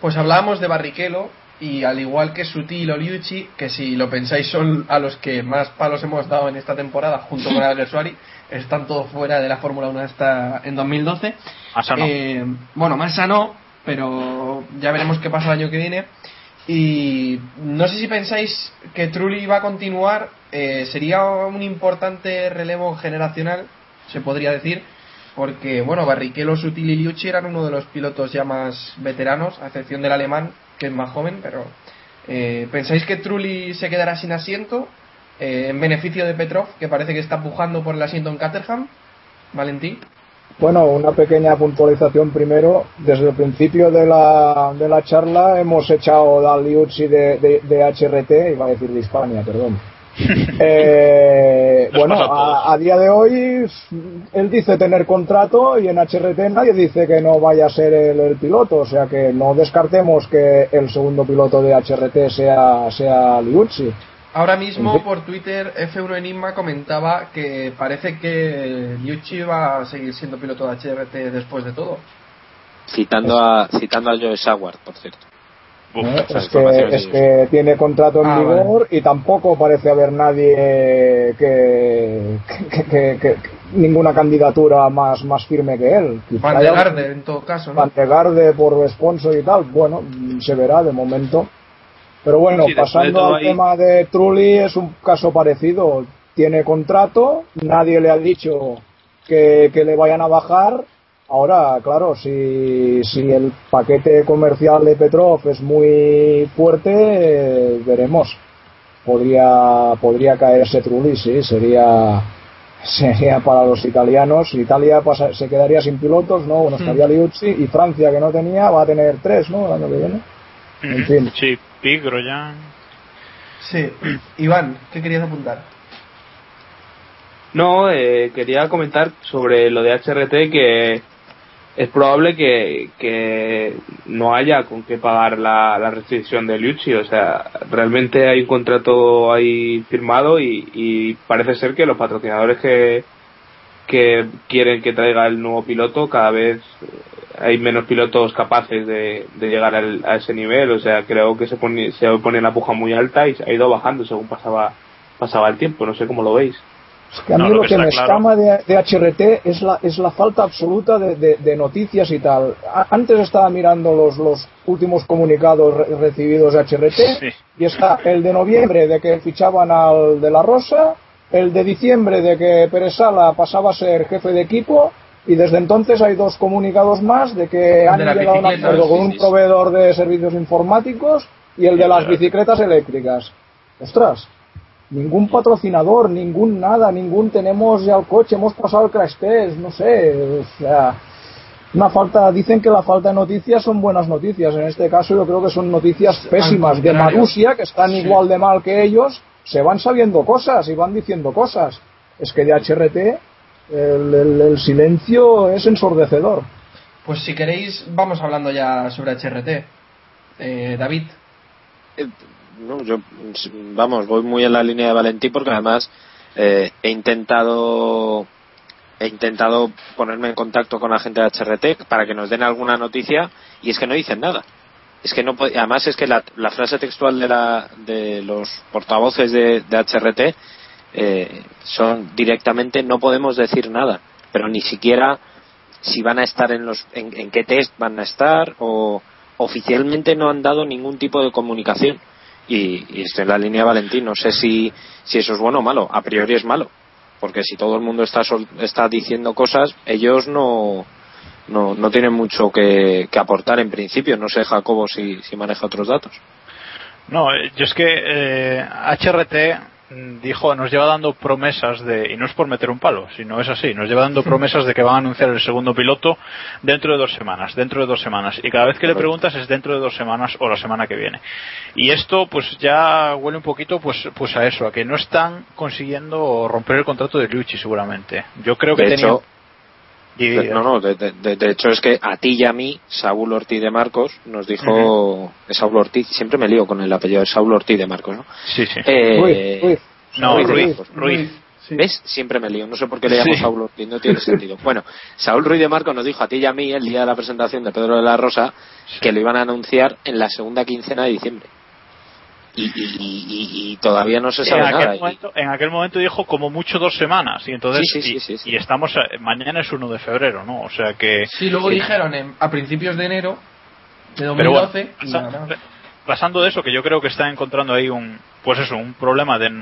Pues hablábamos de Barrichello y al igual que Sutil o Liucci, que si lo pensáis son a los que más palos hemos dado en esta temporada junto con Alguersuari, (laughs) están todos fuera de la Fórmula 1 esta en 2012. Massa no. Eh, bueno, Massa no, pero ya veremos qué pasa el año que viene. Y no sé si pensáis que Trulli va a continuar, eh, sería un importante relevo generacional, se podría decir, porque bueno, Barrichello, Sutil y Liucci eran uno de los pilotos ya más veteranos, a excepción del alemán, que es más joven, pero eh, ¿pensáis que Trulli se quedará sin asiento eh, en beneficio de Petrov, que parece que está pujando por el asiento en Caterham? Valentín. Bueno, una pequeña puntualización primero. Desde el principio de la, de la charla hemos echado a Liuzzi de, de, de HRT, iba a decir de Hispania, perdón. Eh, bueno, a día de hoy él dice tener contrato y en HRT nadie dice que no vaya a ser el, el piloto, o sea que no descartemos que el segundo piloto de HRT sea, sea Liuzzi. Ahora mismo por Twitter F1 Enigma comentaba que parece que Liucci va a seguir siendo piloto de HRT después de todo. citando a citando a Joe Sauer por cierto Uf, ¿eh? es, que, es que tiene contrato en Ah, vigor y tampoco parece haber nadie que, que, que- que- ninguna candidatura más, más firme que él. Quizá Van haya de Garde en todo caso, ¿no? Van de Garde por sponsor y tal, bueno, se verá de momento. Pero bueno, Sí, pasando al ahí- tema de Trulli, es un caso parecido. Tiene contrato, nadie le ha dicho que, que le vayan a bajar. Ahora, claro, si, si el paquete comercial de Petrov es muy fuerte, eh, veremos. Podría, podría caerse Trulli, sí, sería, (laughs) sería para los italianos. Italia pasa- se quedaría sin pilotos, ¿no? Bueno, estaría Liuzzi y Francia, que no tenía, va a tener tres, ¿no? El año que viene. En fin. Sí, Pig, Grosjean. Sí. (clears throat) Iván, ¿qué querías apuntar? No, eh, quería comentar sobre lo de HRT que es probable que, que no haya con qué pagar la, la restricción de Liucci. O sea, realmente hay un contrato ahí firmado y, parece ser que los patrocinadores que, que quieren que traiga el nuevo piloto cada vez hay menos pilotos capaces de, de llegar al- a ese nivel. O sea, creo que se pone, se pone la puja muy alta y ha ido bajando según pasaba, pasaba el tiempo. No sé cómo lo veis. Es que a mí No, lo, lo que, que me claro- escama de, de HRT es la, es la falta absoluta de, de- de noticias y tal. A- antes estaba mirando los, los últimos comunicados re- recibidos de HRT Sí. y está el de noviembre de que fichaban al de la Rosa, el de diciembre de que Pérez Sala pasaba a ser jefe de equipo y desde entonces hay dos comunicados más de que han llegado a un acuerdo con un proveedor de servicios informáticos y el de las bicicletas eléctricas. Ostras, ningún patrocinador, ningún nada, ningún tenemos ya el coche, hemos pasado el crash test, no sé, o sea, una falta, dicen que la falta de noticias son buenas noticias, en este caso yo creo que son noticias pésimas de. Marusia, que están Sí. igual de mal que ellos, se van sabiendo cosas y van diciendo cosas. Es que de HRT el, el- el silencio es ensordecedor. Pues si queréis, vamos hablando ya sobre HRT. Eh, David. No, yo, vamos, voy muy en la línea de Valentín porque además eh, he intentado he intentado ponerme en contacto con la gente de HRT para que nos den alguna noticia y es que no dicen nada. Es que no además es que la, frase textual de, la, de los portavoces de, HRT eh, son directamente no podemos decir nada, pero ni siquiera si van a estar en los, en qué test van a estar o oficialmente no han dado ningún tipo de comunicación y, y estoy en la línea Valentín. No sé si, si eso es bueno o malo. A priori es malo, porque si todo el mundo está, sol- está diciendo cosas, ellos no, no, no tienen mucho que, que aportar en principio. No sé, Jacobo, si, si maneja otros datos. No, eh, yo es que eh, HRT dijo, nos lleva dando promesas de, y no es por meter un palo, sino es así, nos lleva dando promesas de que van a anunciar el segundo piloto dentro de dos semanas, dentro de dos semanas. Y cada vez que le preguntas es dentro de dos semanas o la semana que viene. Y esto pues ya huele un poquito pues, pues a eso, a que no están consiguiendo romper el contrato de Liucci seguramente. Yo creo que de tenía... hecho, No, no, de, de- de- hecho es que a ti y a mí, Saúl Ortiz de Marcos nos dijo, Saúl Ortiz, siempre me lío con el apellido, Saúl Ortiz de Marcos, ¿no? Sí, sí. Eh, Ruiz, Ruiz. No, Ruiz, Ruiz, Ruiz. Ruiz. ¿Ves? Siempre me lío. No sé por qué le llamo Sí. Saúl Ortiz, no tiene sentido. Bueno, Saúl Ruiz de Marco nos dijo a ti y a mí el día de la presentación de Pedro de la Rosa que lo iban a anunciar en la segunda quincena de diciembre. Y, y- y- y- y todavía no se en sabe aquel, nada. Y- momento, en aquel momento dijo como mucho dos semanas y entonces Sí, sí, sí, y, sí, sí. y estamos a- mañana es 1 de febrero no o sea que Sí, luego Sí. dijeron en- a principios de enero de pero bueno 2012. y pasa- nada. Pasando de eso que yo creo que está encontrando ahí un pues eso un problema de,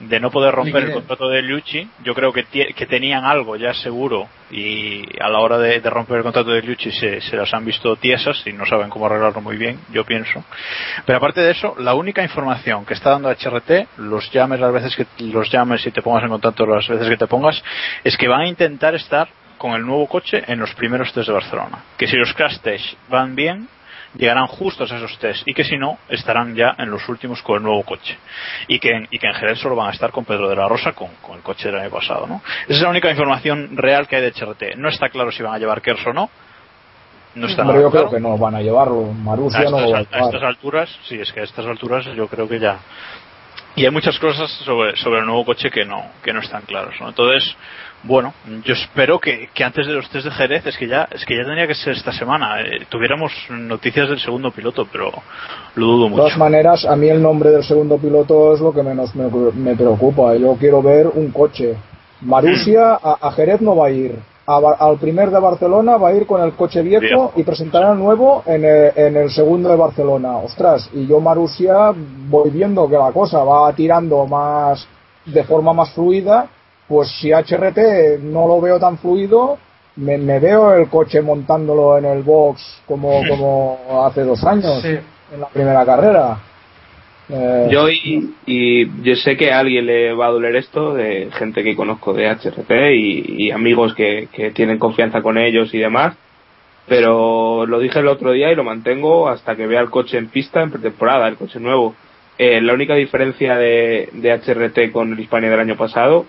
de no poder romper el contrato de Liucci yo creo que, que tenían algo ya seguro y a la hora de, de romper el contrato de Liucci se, se las han visto tiesas y no saben cómo arreglarlo muy bien yo pienso. Pero aparte de eso la única información que está dando HRT los llames las veces que los llames y te pongas en contacto las veces que te pongas es que van a intentar estar con el nuevo coche en los primeros test de Barcelona. Que si los crash tests van bien llegarán justos a esos test y que si no estarán ya en los últimos con el nuevo coche y que en, y que en Jerez solo van a estar con Pedro de la Rosa con, con el coche del año pasado ¿no? esa es la única información real que hay de HRT no está claro si van a llevar Kers o no no está Pero yo claro creo que no van a llevarlo. a Marussia no estas, va a a estas alturas, sí, es que a estas alturas yo creo que ya. Y hay muchas cosas sobre, sobre el nuevo coche que no, que no están claras, ¿no? Entonces, bueno, yo espero que, que antes de los test de Jerez, es que ya, es que ya tenía que ser esta semana, eh, tuviéramos noticias del segundo piloto, pero lo dudo De todas mucho. maneras, a mí el nombre del segundo piloto es lo que menos me, me preocupa. Yo quiero ver un coche. Marussia a, a Jerez no va a ir. A al primer de Barcelona va a ir con el coche viejo, y presentará el nuevo en el, en el segundo de Barcelona. Ostras, y yo Marussia voy viendo que la cosa va tirando más de forma más fluida. Pues si HRT no lo veo tan fluido, me, me veo el coche montándolo en el box como, como hace dos años Sí. en la primera carrera. Eh, Yo y, y yo sé que a alguien le va a doler esto, de gente que conozco de HRT y, y amigos que, que tienen confianza con ellos y demás, pero lo dije el otro día y lo mantengo hasta que vea el coche en pista en pretemporada, el coche nuevo. Eh, la única diferencia de, de HRT con el Hispania del año pasado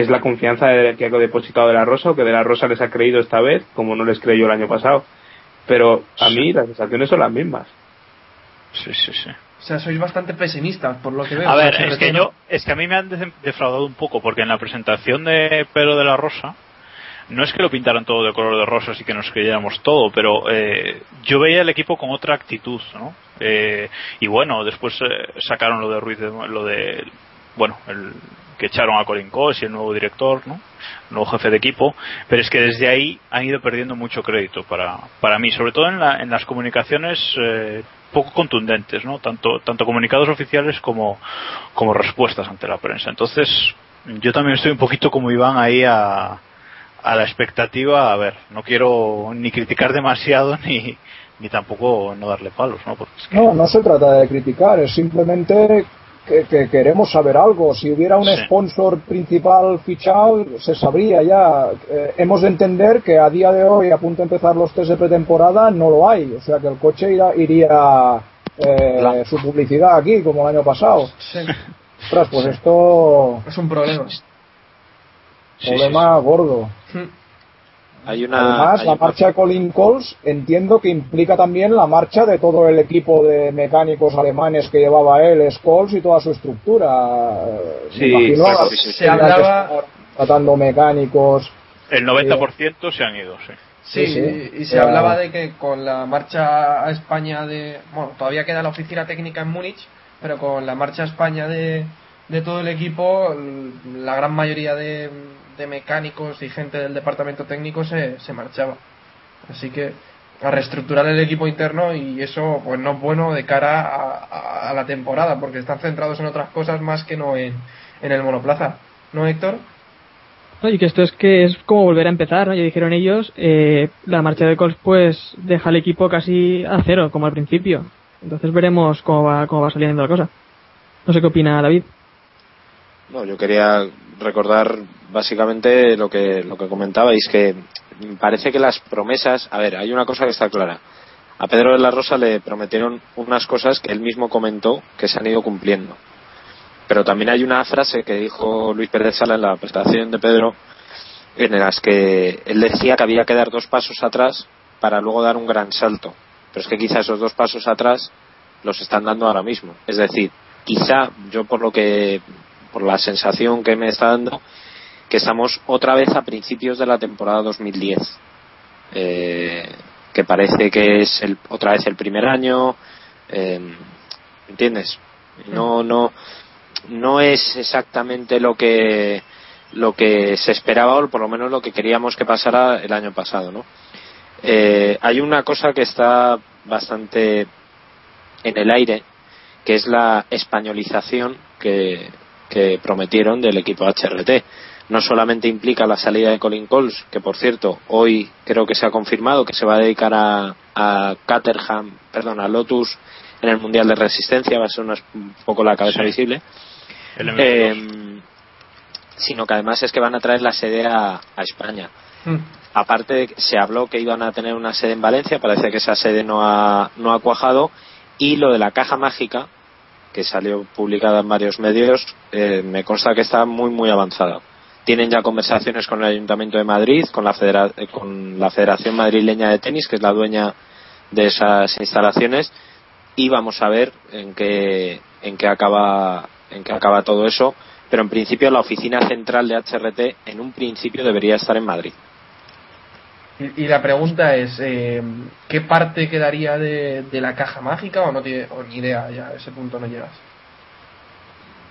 es la confianza de- que ha depositado de la Rosa o que de la Rosa les ha creído esta vez, como no les creyó el año pasado. Pero a mí las sensaciones son las mismas. Sí, sí, sí. O sea, sois bastante pesimistas por lo que veo. A ver, es que yo, es que a mí me han de- defraudado un poco, porque en la presentación de Pedro de la Rosa, no es que lo pintaran todo de color de rosas y que nos creyéramos todo, pero eh, yo veía el equipo con otra actitud, ¿no? Eh, y bueno, después eh, sacaron lo de Ruiz, de- lo de, bueno, el que echaron a Colin Cos y el nuevo director, ¿no? El nuevo jefe de equipo, pero es que desde ahí han ido perdiendo mucho crédito para, para mí, sobre todo en, la- en las comunicaciones eh, poco contundentes, ¿no? Tanto, tanto comunicados oficiales como, como respuestas ante la prensa. Entonces, yo también estoy un poquito como Iván ahí a, a la expectativa, a ver, no quiero ni criticar demasiado (laughs) ni, ni tampoco no darle palos, ¿no? No, no se trata de criticar, es simplemente que, que queremos saber algo. Si hubiera un Sí. sponsor principal fichado, se sabría ya. Eh, hemos de entender que a día de hoy, a punto de empezar los test de pretemporada, no lo hay. O sea que el coche irá, iría eh, su publicidad aquí, como el año pasado. Sí, Ostras, pues esto es un problema. problema gordo. Hay una. Además, hay la una- marcha de Colin Coles entiendo que implica también la marcha de todo el equipo de mecánicos alemanes que llevaba él, Scholes y toda su estructura. Eh, me Sí, imagino claro, a- sí, sí, Se hablaba, tratando mecánicos. el 90% se han ido, sí. sí, Sí, sí. y se hablaba de que con la marcha a España de, bueno, todavía queda la oficina técnica en Múnich, pero con la marcha a España de, de todo el equipo, la gran mayoría de, de mecánicos y gente del departamento técnico se, se marchaba. Así que a reestructurar el equipo interno y eso pues no es bueno de cara a, a- a la temporada porque están centrados en otras cosas más que no en, en el monoplaza. ¿No, Héctor? ¿no? Y que esto es que es como volver a empezar, ¿no? Ya dijeron ellos, eh, la marcha de Coles pues deja al equipo casi a cero, como al principio. Entonces veremos cómo va, cómo va saliendo la cosa. No sé qué opina David. No, yo quería recordar básicamente lo que, lo que comentabais, que parece que las promesas, a ver, hay una cosa que está clara. A Pedro de la Rosa le prometieron unas cosas que él mismo comentó que se han ido cumpliendo. Pero también hay una frase que dijo Luis Pérez Sala en la presentación de Pedro, en las que él decía que había que dar dos pasos atrás para luego dar un gran salto. Pero es que quizá esos dos pasos atrás los están dando ahora mismo. Es decir, quizá yo por lo que, por la sensación que me está dando, que estamos otra vez a principios de la temporada 2010. Eh, que parece que es el, otra vez el primer año. eh, ¿Entiendes? No, no, no es exactamente lo que lo que se esperaba o por lo menos lo que queríamos que pasara el año pasado, ¿no? Eh, hay una cosa que está bastante en el aire, que es la españolización que, que prometieron del equipo HRT. No solamente implica la salida de Colin Coles, que por cierto, hoy creo que se ha confirmado que se va a dedicar a, a Caterham, perdón, a Lotus en el Mundial de Resistencia, va a ser una- un poco la cabeza Sí. visible. El M2. Eh, sino que además es que van a traer la sede a, a España. Aparte, de que se habló que iban a tener una sede en Valencia, parece que esa sede no ha, no ha cuajado. Y lo de la caja mágica, que salió publicada en varios medios, eh, me consta que está muy, muy avanzada. Tienen ya conversaciones con el Ayuntamiento de Madrid, con la, federa- eh, con la Federación Madrileña de Tenis, que es la dueña de esas instalaciones, y vamos a ver en qué, en qué acaba, en qué acaba todo eso. Pero en principio la oficina central de HRT en un principio debería estar en Madrid. Y, y la pregunta es, eh, ¿qué parte quedaría de, de la caja mágica o no tiene o ni idea? Ya a ese punto no llegas.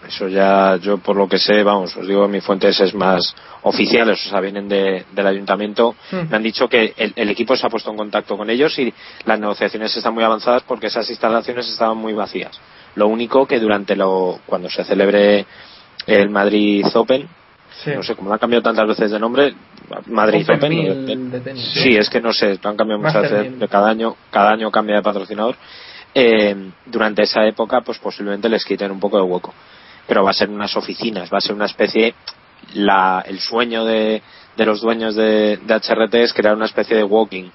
Eso ya, yo por lo que sé, vamos, os digo, mis fuentes es más oficiales, o sea, vienen de- del ayuntamiento. Hmm. Me han dicho que el, el equipo se ha puesto en contacto con ellos y las negociaciones están muy avanzadas porque esas instalaciones estaban muy vacías. Lo único que durante lo, cuando se celebre el Madrid Open, Sí. no sé, como lo han cambiado tantas veces de nombre, Madrid Open Open, Mil ¿no? de tenis. Sí, es que no sé, lo han cambiado muchas veces, cada año, cada año cambia de patrocinador. Eh, durante esa época, pues posiblemente les quiten un poco de hueco. Pero va a ser unas oficinas, va a ser una especie, la, el sueño de, de los dueños de, de HRT es crear una especie de walking.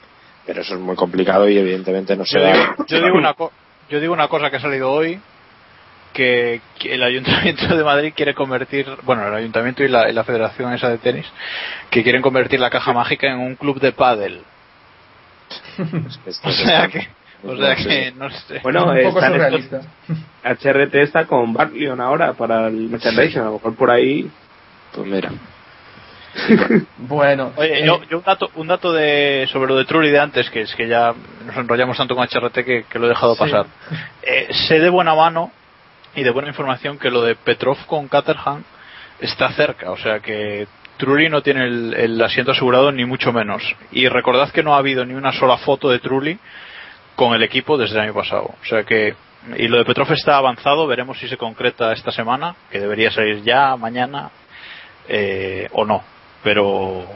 Pero eso es muy complicado y evidentemente no se Yo da. digo, yo digo una co- yo digo una cosa que ha salido hoy que, que el ayuntamiento de Madrid quiere convertir bueno el ayuntamiento y la, y la federación esa de tenis que quieren convertir la caja mágica en un club de pádel (laughs) o sea que o sea (laughs) que no sé Bueno, un poco surrealista. HRT está con Barcleon ahora para el merchandising. A lo mejor por ahí. Pues mira. Bueno, Oye, eh, yo, yo un dato, un dato de, sobre lo de Trulli de antes, que es que ya nos enrollamos tanto con HRT que, que lo he dejado Sí. pasar. Eh, sé de buena mano y de buena información que lo de Petrov con Caterham está cerca, o sea que Trulli no tiene el, asiento asegurado ni mucho menos. Y recordad que no ha habido ni una sola foto de Trulli con el equipo desde el año pasado. O sea que, y lo de Petrov está avanzado, veremos si se concreta esta semana, que debería salir ya, mañana, eh, o no. Pero,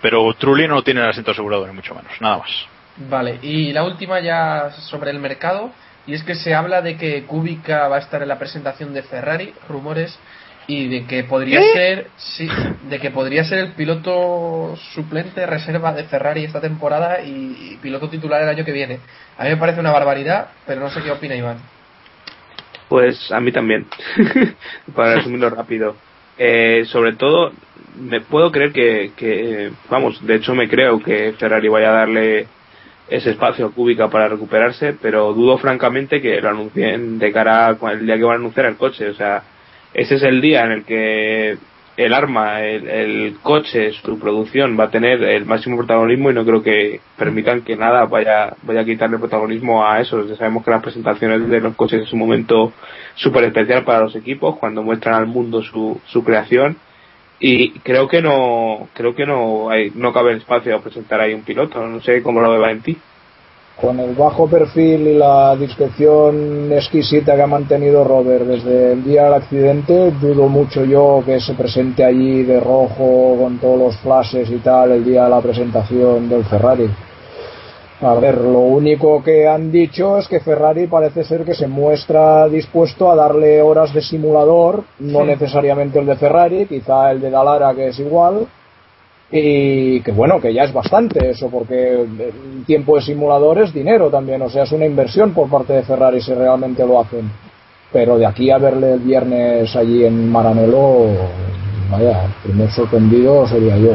pero Trulli no tiene el asiento asegurado, ni mucho menos, nada más. Vale, y la última ya sobre el mercado, y es que se habla de que Kubica va a estar en la presentación de Ferrari, rumores, y de que podría ser, sí, de que podría ser el piloto suplente reserva de Ferrari esta temporada y, y piloto titular el año que viene. A mí me parece una barbaridad, pero no sé qué opina Iván. Pues a mí también, (laughs) para resumirlo rápido. Eh, sobre todo, me puedo creer que, que, vamos, de hecho me creo que Ferrari vaya a darle ese espacio a Kubica para recuperarse, pero dudo francamente que lo anuncien de cara al día que van a anunciar el coche. O sea, ese es el día en el que el arma, el, el coche, su producción va a tener el máximo protagonismo y no creo que permitan que nada vaya, vaya a quitarle protagonismo a eso. Ya sabemos que las presentaciones de los coches es un momento súper especial para los equipos cuando muestran al mundo su, su creación y creo que no creo que no hay no cabe espacio a presentar ahí un piloto no sé cómo lo ve Valentí con el bajo perfil y la discreción exquisita que ha mantenido Robert desde el día del accidente, dudo mucho yo que se presente allí de rojo con todos los flashes y tal el día de la presentación del Ferrari. A ver, lo único que han dicho es que Ferrari parece ser que se muestra dispuesto a darle horas de simulador, no necesariamente el de Ferrari, quizá el de Dallara que es igual, y que bueno, que ya es bastante eso, porque el tiempo de simulador es dinero también, o sea, es una inversión por parte de Ferrari si realmente lo hacen. Pero de aquí a verle el viernes allí en Maranello, vaya, el primer sorprendido sería yo.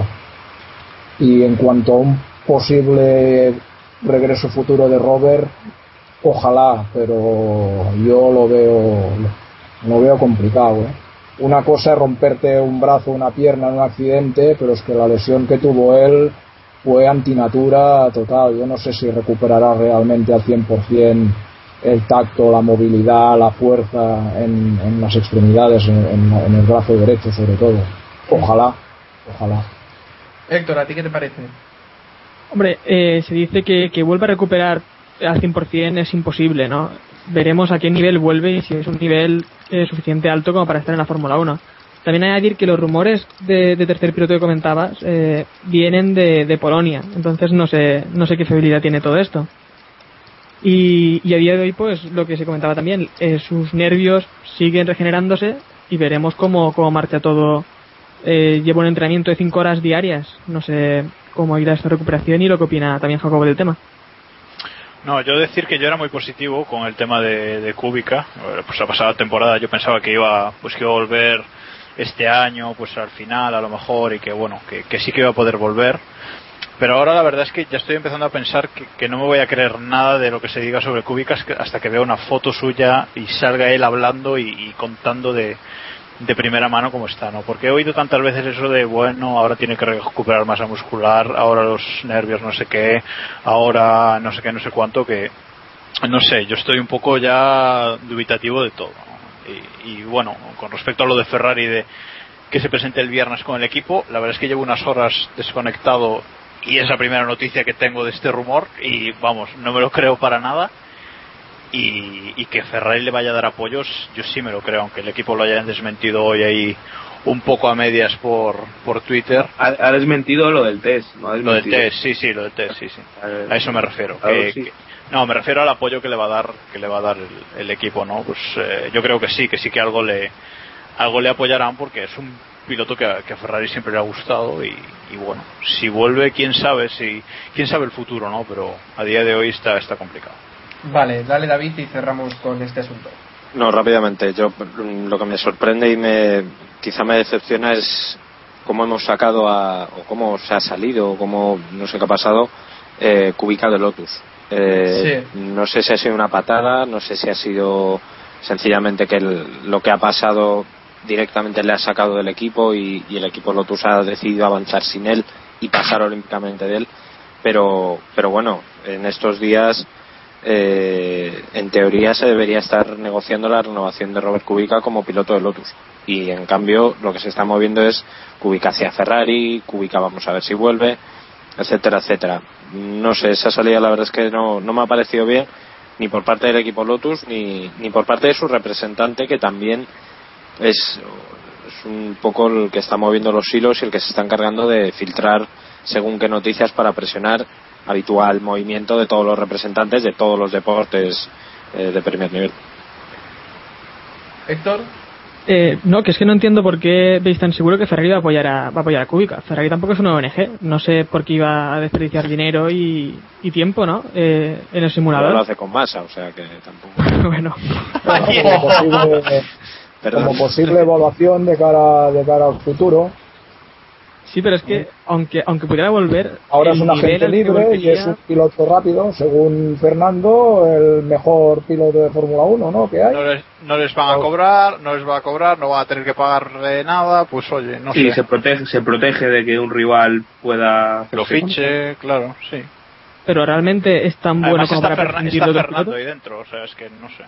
Y en cuanto a un posible regreso futuro de Robert, ojalá, pero yo lo veo, lo veo complicado, ¿eh? una cosa es romperte un brazo, una pierna en un accidente, pero es que la lesión que tuvo él fue antinatura total. Yo no sé si recuperará realmente al 100% el tacto, la movilidad, la fuerza en, las extremidades, en, el brazo derecho sobre todo. Ojalá, ojalá. Héctor, ¿a ti qué te parece? Hombre, eh, se dice que, que vuelva a recuperar al 100% es imposible, ¿no? veremos a qué nivel vuelve y si es un nivel eh, suficiente alto como para estar en la Fórmula 1. También hay que decir que los rumores de, tercer piloto que comentabas eh, vienen de, Polonia, entonces no sé, no sé qué fiabilidad tiene todo esto. Y, a día de hoy, pues lo que se comentaba también, eh, sus nervios siguen regenerándose y veremos cómo, cómo marcha todo. Lleva un entrenamiento de 5 horas diarias, no sé cómo irá esta recuperación y lo que opina también Jacobo del tema. No, yo decir que yo era muy positivo con el tema de, de Kubica. Pues la pasada temporada yo pensaba que iba, pues que iba a volver este año, pues al final a lo mejor y que bueno, que, sí que iba a poder volver. Pero ahora la verdad es que ya estoy empezando a pensar que, no me voy a creer nada de lo que se diga sobre Kubica hasta que vea una foto suya y salga él hablando y contando de, de primera mano como está, ¿no? Porque he oído tantas veces eso de, bueno, ahora tiene que recuperar masa muscular, ahora los nervios no sé qué, ahora no sé qué, no sé cuánto, que no sé, yo estoy un poco ya dubitativo de todo. Y, bueno, con respecto a lo de Ferrari de que se presente el viernes con el equipo, la verdad es que llevo unas horas desconectado y es la primera noticia que tengo de este rumor y vamos, no me lo creo para nada y, que Ferrari le vaya a dar apoyos, yo sí me lo creo, aunque el equipo lo haya desmentido hoy ahí un poco a medias por, por Twitter. Ha, desmentido lo del test, ¿no? Lo del test, sí, sí, lo del test, sí, sí. A eso me refiero. no, me refiero al apoyo que le va a dar, que le va a dar el, equipo, ¿no? Pues eh, yo creo que sí, que sí que algo le, algo le apoyarán porque es un piloto que a, que a Ferrari siempre le ha gustado y, y, bueno, si vuelve, quién sabe, si, quién sabe el futuro, ¿no? Pero a día de hoy está, está complicado. Vale, dale David y cerramos con este asunto. No, rápidamente. Yo lo que me sorprende y me quizá me decepciona es cómo hemos sacado a, o cómo se ha salido o cómo no sé qué ha pasado eh, Kubica de Lotus. Eh, no sé si ha sido una patada, no sé si ha sido sencillamente que lo que ha pasado directamente le ha sacado del equipo y, y, el equipo Lotus ha decidido avanzar sin él y pasar olímpicamente de él. Pero, pero bueno, en estos días eh, en teoría se debería estar negociando la renovación de Robert Kubica como piloto de Lotus. Y en cambio lo que se está moviendo es Kubica hacia Ferrari, Kubica vamos a ver si vuelve, etcétera, etcétera. No sé, esa salida la verdad es que no, no me ha parecido bien ni por parte del equipo Lotus ni, ni por parte de su representante que también es, es un poco el que está moviendo los hilos y el que se está encargando de filtrar según qué noticias para presionar habitual movimiento de todos los representantes de todos los deportes eh, de primer nivel. Héctor. Eh, no, que es que no entiendo por qué veis tan seguro que Ferrari va a apoyar a, va a apoyar a Kubica. Ferrari tampoco es una ONG. No sé por qué iba a desperdiciar dinero y, tiempo, ¿no? Eh, en el simulador. lo hace con masa, o sea que tampoco. (laughs) bueno. como posible evaluación de cara, de cara al futuro, Sí, pero es que aunque aunque pudiera volver. Ahora es un agente libre y es un piloto rápido, según Fernando, el mejor piloto de Fórmula 1, ¿no? Que hay. No les, no les van a cobrar, no les va a cobrar, no va a tener que pagarle nada, pues oye, no sí, se protege, se protege de que un rival pueda. Lo fiche, claro, sí. Pero realmente es tan bueno como para prescindir de Fernando ahí dentro, o sea, es que no sé.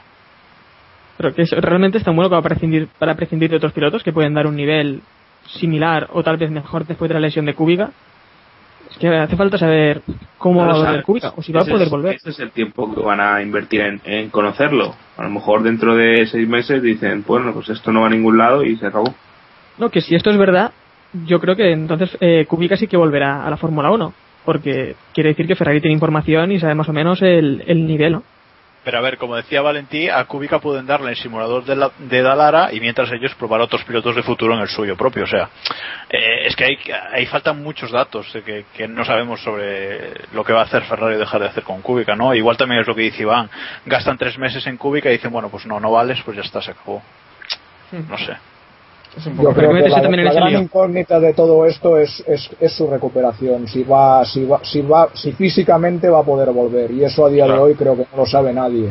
Pero que es, realmente es tan bueno como para prescindir, para prescindir de otros pilotos que pueden dar un nivel similar o tal vez mejor después de la lesión de Kubica. Es que hace falta saber cómo No va a volver. Kubica o si va a poder es- volver. Ese es el tiempo que van a invertir en, en conocerlo. A lo mejor dentro de seis meses dicen, bueno, pues esto no va a ningún lado y se acabó. No, que si esto es verdad, yo creo que entonces eh, Kubica sí que volverá a la Fórmula 1. Porque quiere decir que Ferrari tiene información y sabe más o menos el, el nivel, ¿no? Pero a ver, como decía Valentí, a Kubica pueden darle el simulador de, la- de Dalara y mientras ellos probar otros pilotos de futuro en el suyo propio. O sea, eh, es que ahí, ahí faltan muchos datos de que, que no sabemos sobre lo que va a hacer Ferrari o dejar de hacer con Kubica, ¿no? Igual también es lo que dice Iván. Gastan tres meses en Kubica y dicen, bueno, pues no, no vales, pues ya está, se acabó. No sé. Yo creo que la, la gran incógnita de todo esto es, es, es su recuperación, si va, si va, si va, si físicamente va a poder volver. Y eso a día de hoy creo que no lo sabe nadie,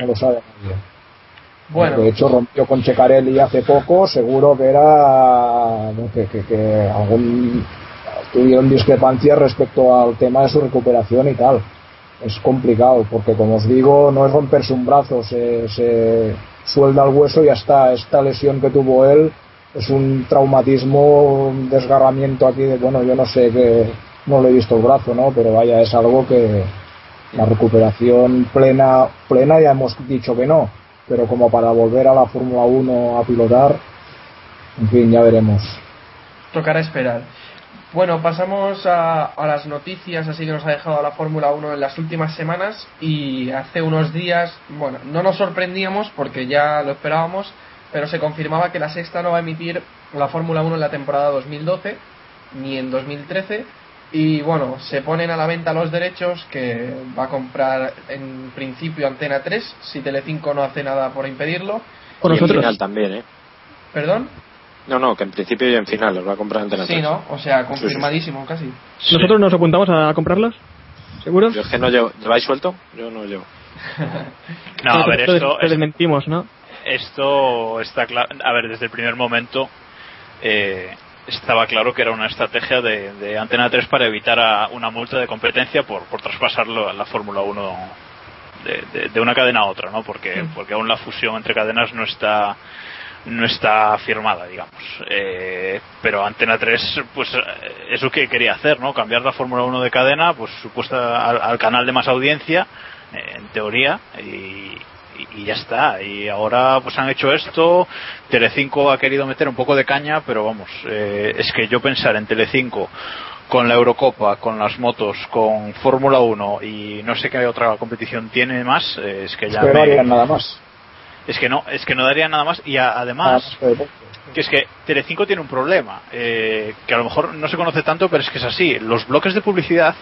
no lo sabe nadie. Bueno. De hecho rompió con Checarelli hace poco, seguro que era que, que, que algún tuvieron discrepancias respecto al tema de su recuperación y tal. Es complicado porque como os digo no es romperse un brazo, se, se suelda el hueso y ya está. Esta lesión que tuvo él es un traumatismo, un desgarramiento aquí de, bueno, yo no sé que no le he visto el brazo, ¿no? Pero vaya, es algo que la recuperación plena, plena ya hemos dicho que no, pero como para volver a la Fórmula 1 a pilotar, en fin, ya veremos. Tocará esperar. Bueno, pasamos a, a las noticias así que nos ha dejado la Fórmula 1 en las últimas semanas y hace unos días, bueno, no nos sorprendíamos porque ya lo esperábamos, pero se confirmaba que la sexta no va a emitir la Fórmula 1 en la temporada 2012 ni en 2013 y bueno, se ponen a la venta los derechos que va a comprar en principio Antena 3 si Telecinco no hace nada por impedirlo. y en final también, ¿eh? ¿Perdón? No, no, que en principio y en final los va a comprar Antena Sí, 3. ¿no? O sea, Sí, sí, sí. confirmadísimo casi. ¿Nosotros nos apuntamos a comprarlos? ¿Seguros? Yo es que no llevo. ¿Lleváis suelto? Yo no llevo. (laughs) No, a ver, Lo- esto, desmentimos, ¿no? esto está claro. A ver, desde el primer momento eh, estaba claro que era una estrategia de, de Antena 3 para evitar a- una multa de competencia por, por traspasarlo a la Fórmula 1 de, de- de una cadena a otra, ¿no? Porque, porque aún la fusión entre cadenas no está no está firmada, digamos. Eh, pero Antena 3, pues eh, es lo que quería hacer, ¿no? Cambiar la Fórmula 1 de cadena, pues supuesta al, al canal de más audiencia, eh, en teoría, y, y- ya está. Y ahora pues han hecho esto. Telecinco ha querido meter un poco de caña, pero vamos, eh, es que yo pensar en Telecinco con la Eurocopa, con las motos, con Fórmula 1 y no sé qué otra competición tiene más, eh, es que ya me- harían nada más. Es que no, es que no daría nada más y a- además Nada más que deporte. que es que Telecinco tiene un problema eh, que a lo mejor no se conoce tanto, pero es que es así. Los bloques de publicidad,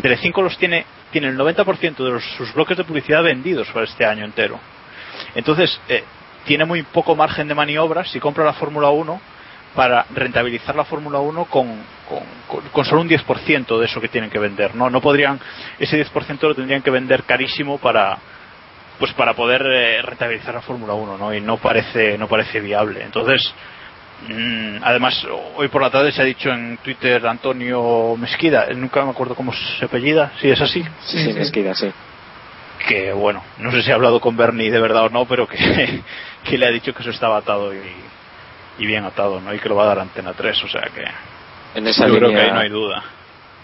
Telecinco los tiene, tiene el 90% de los- sus bloques de publicidad vendidos para este año entero. Entonces, eh, tiene muy poco margen de maniobra si compra la Fórmula 1 para rentabilizar la Fórmula 1 con, con, con- con solo un 10% de eso que tienen que vender. No, no podrían, ese 10% lo tendrían que vender carísimo para, pues para poder eh, rentabilizar la Fórmula 1 ¿no? y no parece no parece viable entonces mm, además hoy por la tarde se ha dicho en Twitter Antonio Mesquida eh, nunca me acuerdo cómo se apellida si es así Sí, Mesquida, sí. que bueno no sé si ha hablado con Bernie de verdad o no pero que, (laughs) que le ha dicho que eso estaba atado y, y bien atado ¿no? y que lo va a dar Antena 3 o sea que En esa yo creo línea- que ahí no hay duda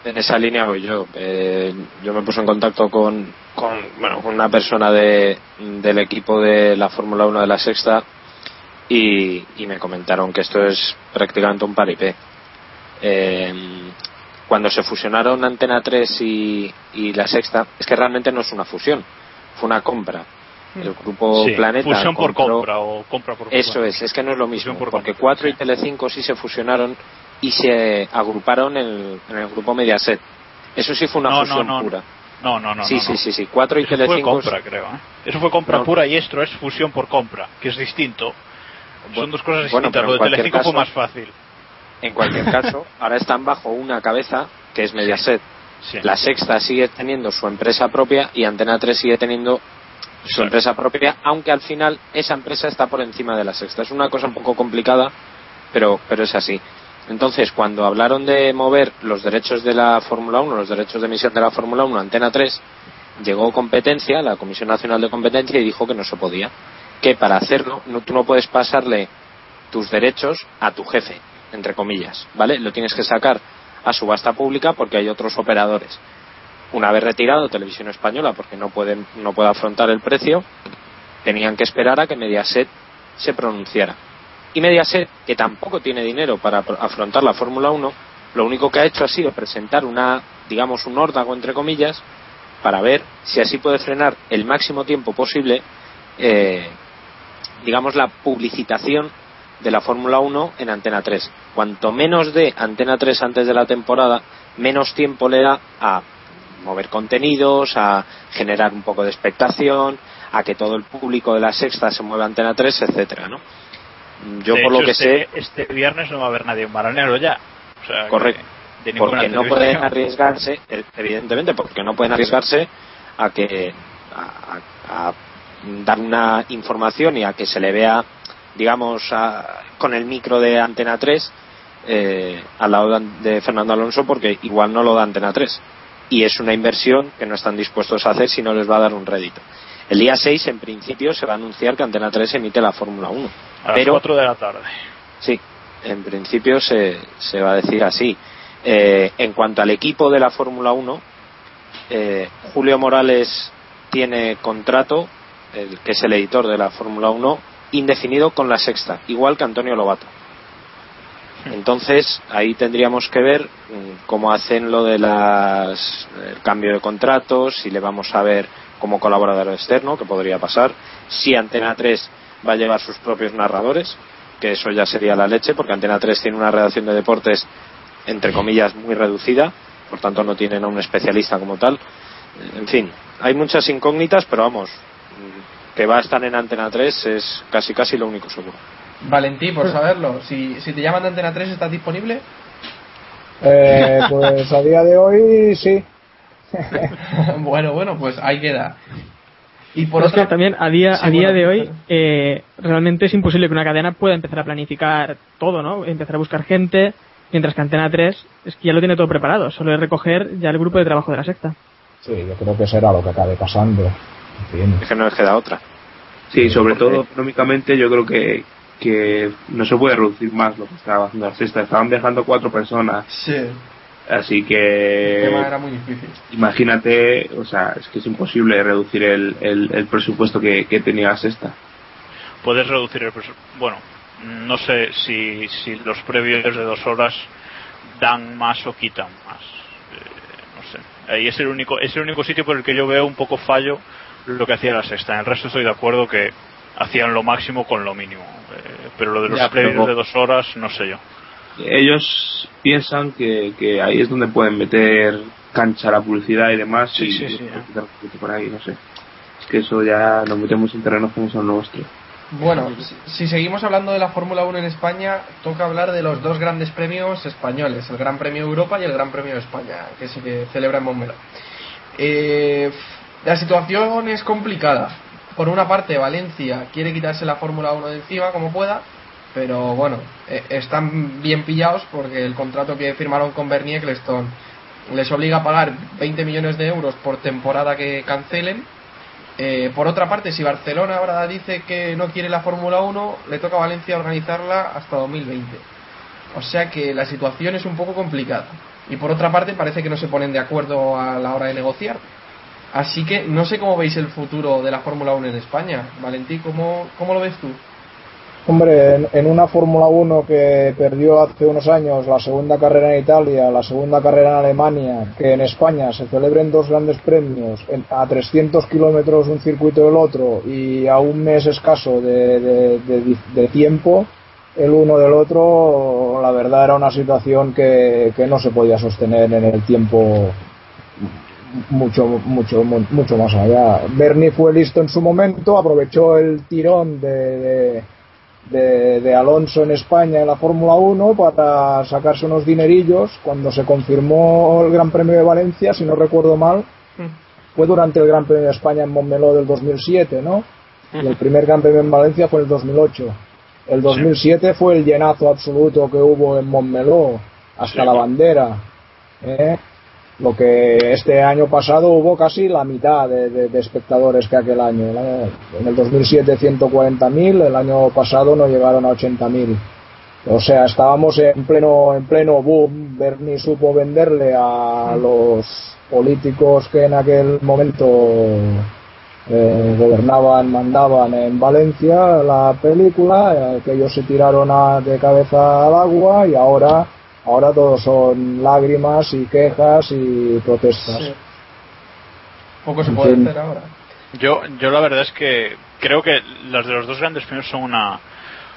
En esa línea voy yo. Eh, yo me puse en contacto con, con, bueno, con una persona de, del equipo de la Fórmula 1 de la Sexta y, y me comentaron que esto es prácticamente un paripé. Eh, cuando se fusionaron Antena 3 y, y la Sexta, es que realmente no es una fusión, fue una compra. El grupo Sí, Planeta fusión por compra o compra por eso compra. es, es que no es lo mismo, por porque compra, 4 y Telecinco sí se fusionaron y se agruparon en, en el grupo Mediaset. Eso sí fue una No, fusión no. pura. no no no sí, sí, sí, sí, 4 y Eso fue compra, creo. ¿eh? Eso fue compra pura y esto es fusión por compra, que es distinto. Son dos cosas bueno, distintas. pero Lo de Telecinco fue más fácil. En cualquier caso, (laughs) ahora están bajo una cabeza que es Mediaset. Sí. La Sexta sigue teniendo su empresa propia y Antena 3 sigue teniendo su empresa propia, aunque al final esa empresa está por encima de la Sexta. Es una cosa un poco complicada, pero, pero es así. Entonces, cuando hablaron de mover los derechos de la Fórmula 1, los derechos de emisión de la Fórmula 1 a Antena 3, llegó competencia, la Comisión Nacional de Competencia, y dijo que no se podía. Que para hacerlo, no, tú no puedes pasarle tus derechos a tu jefe. entre comillas, ¿vale? Lo tienes que sacar a subasta pública porque hay otros operadores. Una vez retirado Televisión Española porque no pueden no puede afrontar el precio, tenían que esperar a que Mediaset se pronunciara. Y Mediaset, que tampoco tiene dinero para afrontar la Fórmula 1, lo único que ha hecho ha sido presentar una, digamos, un órdago entre comillas, para ver si así puede frenar el máximo tiempo posible, eh, digamos, la publicitación de la Fórmula 1 en Antena 3. Cuanto menos de Antena 3 antes de la temporada, menos tiempo le da a mover contenidos, a generar un poco de expectación, a que todo el público de la sexta se mueva a Antena 3, etcétera, ¿no? Yo De por hecho, lo que este, sé, Este viernes no va a haber nadie en Maranero ya. O sea, correcto, porque no pueden arriesgarse, eh, evidentemente, porque no pueden arriesgarse a que a, a- a dar una información y a que se le vea, digamos, a- con el micro de Antena 3 eh, al lado de de Fernando Alonso, porque igual no lo da Antena 3 y es una inversión que no están dispuestos a hacer si no les va a dar un rédito. El día 6, en principio, se va a anunciar que Antena 3 emite la Fórmula 1. A las pero 4 de la tarde. Sí, en principio se, se va a decir así. Eh, en cuanto al equipo de la Fórmula 1, eh, Julio Morales tiene contrato, el que es el editor de la Fórmula 1, indefinido con la sexta, igual que Antonio Lobato. Entonces, ahí tendríamos que ver mm, cómo hacen lo de las, el cambio de contratos, si le vamos a ver como colaborador externo, que podría pasar, si Antena 3 va a llevar sus propios narradores, que eso ya sería la leche, porque Antena 3 tiene una redacción de deportes, entre comillas, muy reducida, por tanto no tienen a un especialista como tal. En fin, hay muchas incógnitas, pero vamos, que va a estar en Antena 3 es casi casi lo único seguro. Valentí, por saberlo, si, si te llaman de Antena 3, ¿estás disponible? Eh, pues a día de hoy sí. (laughs) bueno, bueno, pues ahí queda. Y por que también a día, Sí, a día bueno, de hoy eh, realmente es imposible que una cadena pueda empezar a planificar todo, ¿no? Empezar a buscar gente, mientras que Antena 3 es que ya lo tiene todo preparado, solo es recoger ya el grupo de trabajo de la secta. Sí, yo creo que será lo que acabe pasando. En fin. Es que no les queda otra. Sí, sobre todo económicamente yo creo que, que no se puede reducir más lo que estaba haciendo la sexta. Estaban viajando cuatro personas, Sí, así el que tema era muy difícil. imagínate, o sea, es que es imposible reducir el, el, el presupuesto que, que tenía la sexta. Puedes reducir el presupuesto. Bueno, no sé si, si los previos de dos horas dan más o quitan más. Eh, no sé. Ahí es el único es el único sitio por el que yo veo un poco fallo lo que hacía la sexta. En el resto estoy de acuerdo que hacían lo máximo con lo mínimo. Eh, pero lo de los Ya, previos pero- de dos horas, no sé yo. Ellos piensan que, que ahí es donde pueden meter cancha a la publicidad y demás Sí, y sí, y sí, por ahí, no sé. Es que eso ya nos metemos en terrenos que no son nuestros. Bueno, si, si seguimos hablando de la Fórmula 1 en España, toca hablar de los dos grandes premios españoles, el Gran Premio Europa y el Gran Premio de España, que se celebra en Montmeló. Eh, la situación es complicada. Por una parte, Valencia quiere quitarse la Fórmula 1 de encima como pueda, pero bueno, eh, están bien pillados porque el contrato que firmaron con Bernie Ecclestone les obliga a pagar 20 millones de euros por temporada que cancelen. Eh, por otra parte, si Barcelona ahora dice que no quiere la Fórmula 1, le toca a Valencia organizarla hasta 2020. O sea que la situación es un poco complicada. Y por otra parte, parece que no se ponen de acuerdo a la hora de negociar. Así que no sé cómo veis el futuro de la Fórmula 1 en España. Valentí, ¿cómo, cómo lo ves tú? Hombre, en, en una Fórmula 1 que perdió hace unos años la segunda carrera en Italia, la segunda carrera en Alemania, que en España se celebren dos grandes premios en- a 300 kilómetros un circuito del otro y a un mes escaso de, tiempo el uno del otro, la verdad era una situación que, que no se podía sostener en el tiempo mucho mucho mu- mucho más allá. Bernie fue listo en su momento, aprovechó el tirón de, de, Alonso en España en la Fórmula 1 para sacarse unos dinerillos cuando se confirmó el Gran Premio de Valencia, si no recuerdo mal, fue durante el Gran Premio de España en Montmeló del 2007, ¿no? Y el primer Gran Premio en Valencia fue en el 2008. El 2007 fue el llenazo absoluto que hubo en Montmeló, hasta la bandera. ¿eh? Lo que este año pasado hubo casi la mitad de, espectadores que aquel año. En el 2007 140.000, el año pasado no llegaron a 80.000. O sea, estábamos en pleno, en pleno boom. Bernie supo venderle a los políticos que en aquel momento eh, gobernaban, mandaban en Valencia la película, eh, que ellos se tiraron de cabeza al agua y ahora, ahora todos son lágrimas y quejas y protestas. Sí. Poco se puede hacer ahora. Yo, yo la verdad es que creo que las de los dos grandes premios son una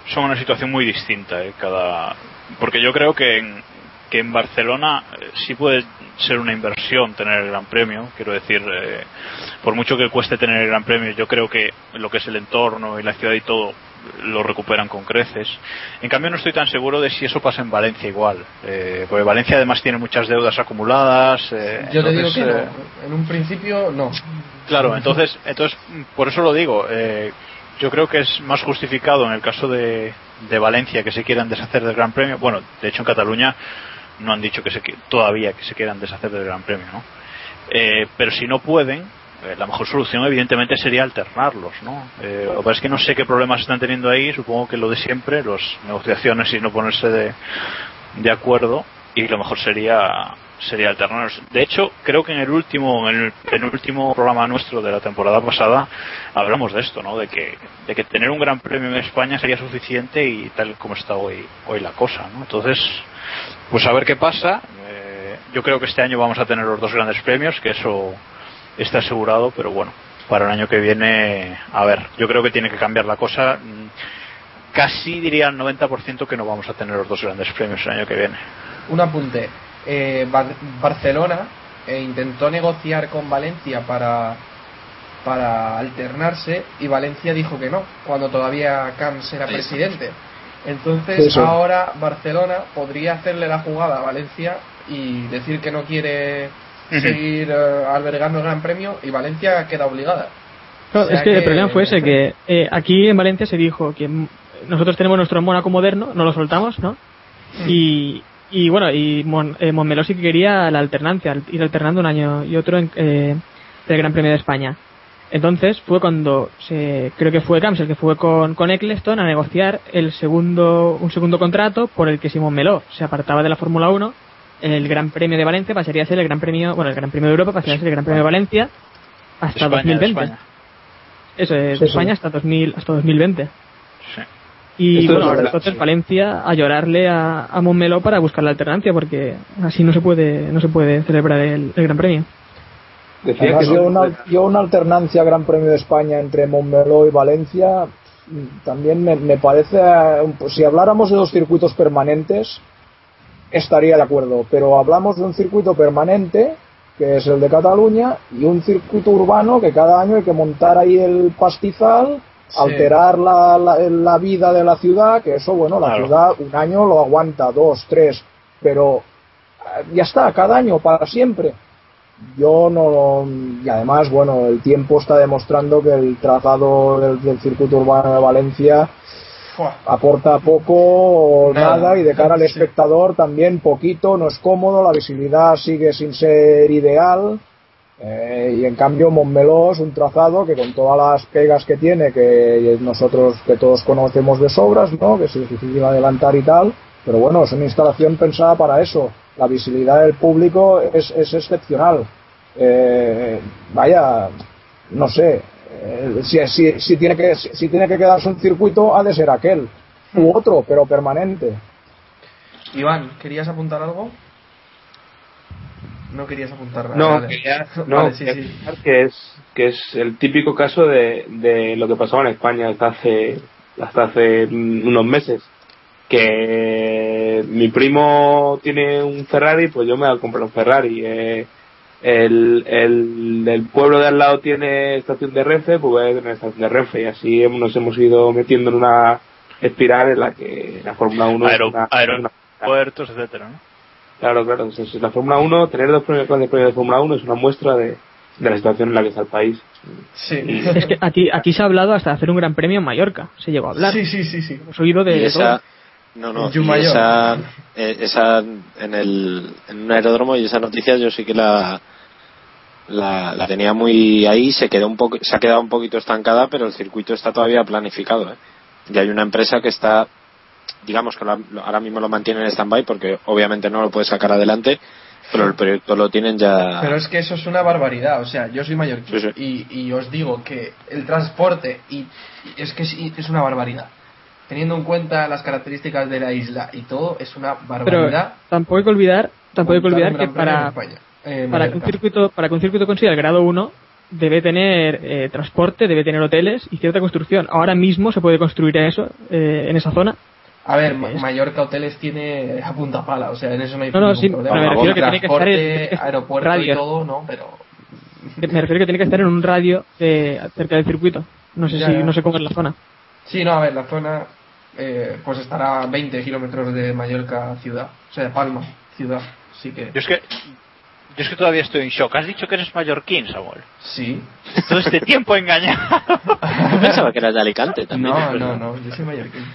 son una situación muy distinta, ¿eh? cada porque yo creo que en, que en Barcelona eh, sí puede ser una inversión tener el Gran Premio, quiero decir, eh, por mucho que cueste tener el Gran Premio, yo creo que lo que es el entorno y la ciudad y todo lo recuperan con creces. En cambio, no estoy tan seguro de si eso pasa en Valencia igual, eh, porque Valencia además tiene muchas deudas acumuladas. eh, Yo te digo que eh, no. En un principio, no. Claro, entonces, entonces por eso lo digo. eh, yo creo que es más justificado en el caso de, de Valencia que se quieran deshacer del Gran Premio. Bueno, de hecho en Cataluña no han dicho que se, todavía que se quieran deshacer del Gran Premio, ¿no? Eh, pero si no pueden, eh, la mejor solución evidentemente sería alternarlos, ¿no? Eh, lo que es que no sé qué problemas están teniendo ahí. Supongo que lo de siempre, las negociaciones y no ponerse de, de acuerdo y lo mejor sería sería alternarlos. De hecho, creo que en el último en el penúltimo programa nuestro de la temporada pasada hablamos de esto, ¿no? De que de que tener un gran premio en España sería suficiente y tal como está hoy hoy la cosa, ¿no? Entonces, pues a ver qué pasa. Eh, yo creo que este año vamos a tener los dos grandes premios, que eso está asegurado, pero bueno, para el año que viene, a ver, yo creo que tiene que cambiar la cosa. Mm, Casi diría al 90% que no vamos a tener los dos grandes premios el año que viene. Un apunte. Eh, Bar- Barcelona eh, intentó negociar con Valencia para para alternarse y Valencia dijo que no cuando todavía Camps era presidente. Entonces ahora Barcelona podría hacerle la jugada a Valencia y decir que no quiere Seguir eh, albergando el Gran Premio y Valencia queda obligada. Claro, O sea es que, el problema fue ese, que eh, aquí en Valencia se dijo que mm, nosotros tenemos nuestro Mónaco moderno, no lo soltamos, ¿no? Y, y bueno, y Mon, eh, Montmeló sí que quería la alternancia, al- ir alternando un año y otro en, eh, del Gran Premio de España. Entonces fue cuando se, creo que fue Camps el que fue con, con Eccleston a negociar el segundo, un segundo contrato por el que si Montmeló se apartaba de la Fórmula 1, el Gran Premio de Valencia pasaría a ser el Gran Premio, bueno, el Gran Premio de Europa pasaría a ser el Gran Premio de Valencia hasta España, 2020. España. Eso es, Sí, de sí. España hasta 2000, hasta 2020. Sí. Y Esto es bueno, entonces sí. Valencia a llorarle a, a Montmeló para buscar la alternancia porque así no se puede no se puede celebrar el, el Gran Premio. Además, yo, una, yo una alternancia Gran Premio de España entre Montmeló y Valencia mm, también me, me parece, pues, si habláramos de dos circuitos permanentes, estaría de acuerdo, pero hablamos de un circuito permanente, que es el de Cataluña, y un circuito urbano que cada año hay que montar ahí el pastizal, Sí. alterar la, la, la vida de la ciudad, que eso, bueno, la ciudad un año lo aguanta, dos, tres, pero eh, ya está, cada año, para siempre. Yo no. Y además, bueno, el tiempo está demostrando que el trazado del, del circuito urbano de Valencia aporta poco o Nada. nada y de cara al espectador también poquito, no es cómodo, la visibilidad sigue sin ser ideal. eh, y en cambio Montmeló es un trazado que con todas las pegas que tiene, que nosotros que todos conocemos de sobras, ¿no? que es difícil adelantar y tal, pero bueno, es una instalación pensada para eso. La visibilidad del público es, es excepcional. Eh, vaya, no sé, eh, si, si, si, tiene que, si tiene que quedarse un circuito, ha de ser aquel, u otro, pero permanente. Iván, ¿querías apuntar algo? No querías apuntar nada. No, vale. quería, (laughs) no, Vale, sí, quería sí. comentar que es que es el típico caso de, de lo que pasaba en España hasta hace hasta hace mm, unos meses que mi primo tiene un Ferrari pues yo me voy a comprar un Ferrari eh, el, el, el pueblo de al lado tiene estación de Renfe pues voy a tener estación de Renfe y así hemos- nos hemos ido metiendo en una espiral en la que la Fórmula 1 es Aero- una- aeropuertos, etcétera, ¿no? Claro, claro. Entonces, la Fórmula 1, tener dos premios grandes premios de Fórmula 1 es una muestra de, de la situación en la que está el país. Sí. (laughs) Es que aquí aquí se ha hablado hasta de hacer un Gran Premio en Mallorca, se llegó a hablar. Sí, sí, sí, sí. Hemos oído de, Y de esa, todo. no, no, esa, eh, esa en, el, en un aeródromo y esa noticia yo sí que la, la, la tenía muy ahí, se quedó un poco, se ha quedado un poquito estancada, pero el circuito está todavía planificado, ¿eh? Y hay una empresa que está digamos que ahora mismo lo mantienen en stand-by porque obviamente no lo puede sacar adelante, pero el proyecto lo tienen ya. Pero es que eso es una barbaridad. O sea, yo soy mallorquín Sí, sí. Y, y os digo que el transporte y, y es que sí, es una barbaridad. Teniendo en cuenta las características de la isla y todo, es una Pero barbaridad. tampoco hay que olvidar, tampoco hay que olvidar que para, España, eh, para que un circuito, para que un circuito consiga el grado 1 debe tener eh, transporte, debe tener hoteles y cierta construcción. Ahora mismo se puede construir eso eh, en esa zona. A ver, Ma- Es- Mallorca Hoteles tiene a punta pala, o sea, en eso no hay No, no, ningún sí, problema. pero me refiero que tiene que estar en- (laughs) aeropuerto y todo, no, pero Me refiero que tiene que estar en un radio eh, cerca del circuito. No sé Ya, si, ya. no sé cómo es la zona. Sí, no, a ver, la zona eh, pues estará a 20 kilómetros de Mallorca ciudad, o sea, de Palma ciudad, así que... Yo es que yo es que todavía estoy en shock. Has dicho que eres mallorquín, Samuel. Sí. Todo este (laughs) tiempo engañado. Yo pensaba que eras de Alicante también. No, no, no, yo soy mallorquín.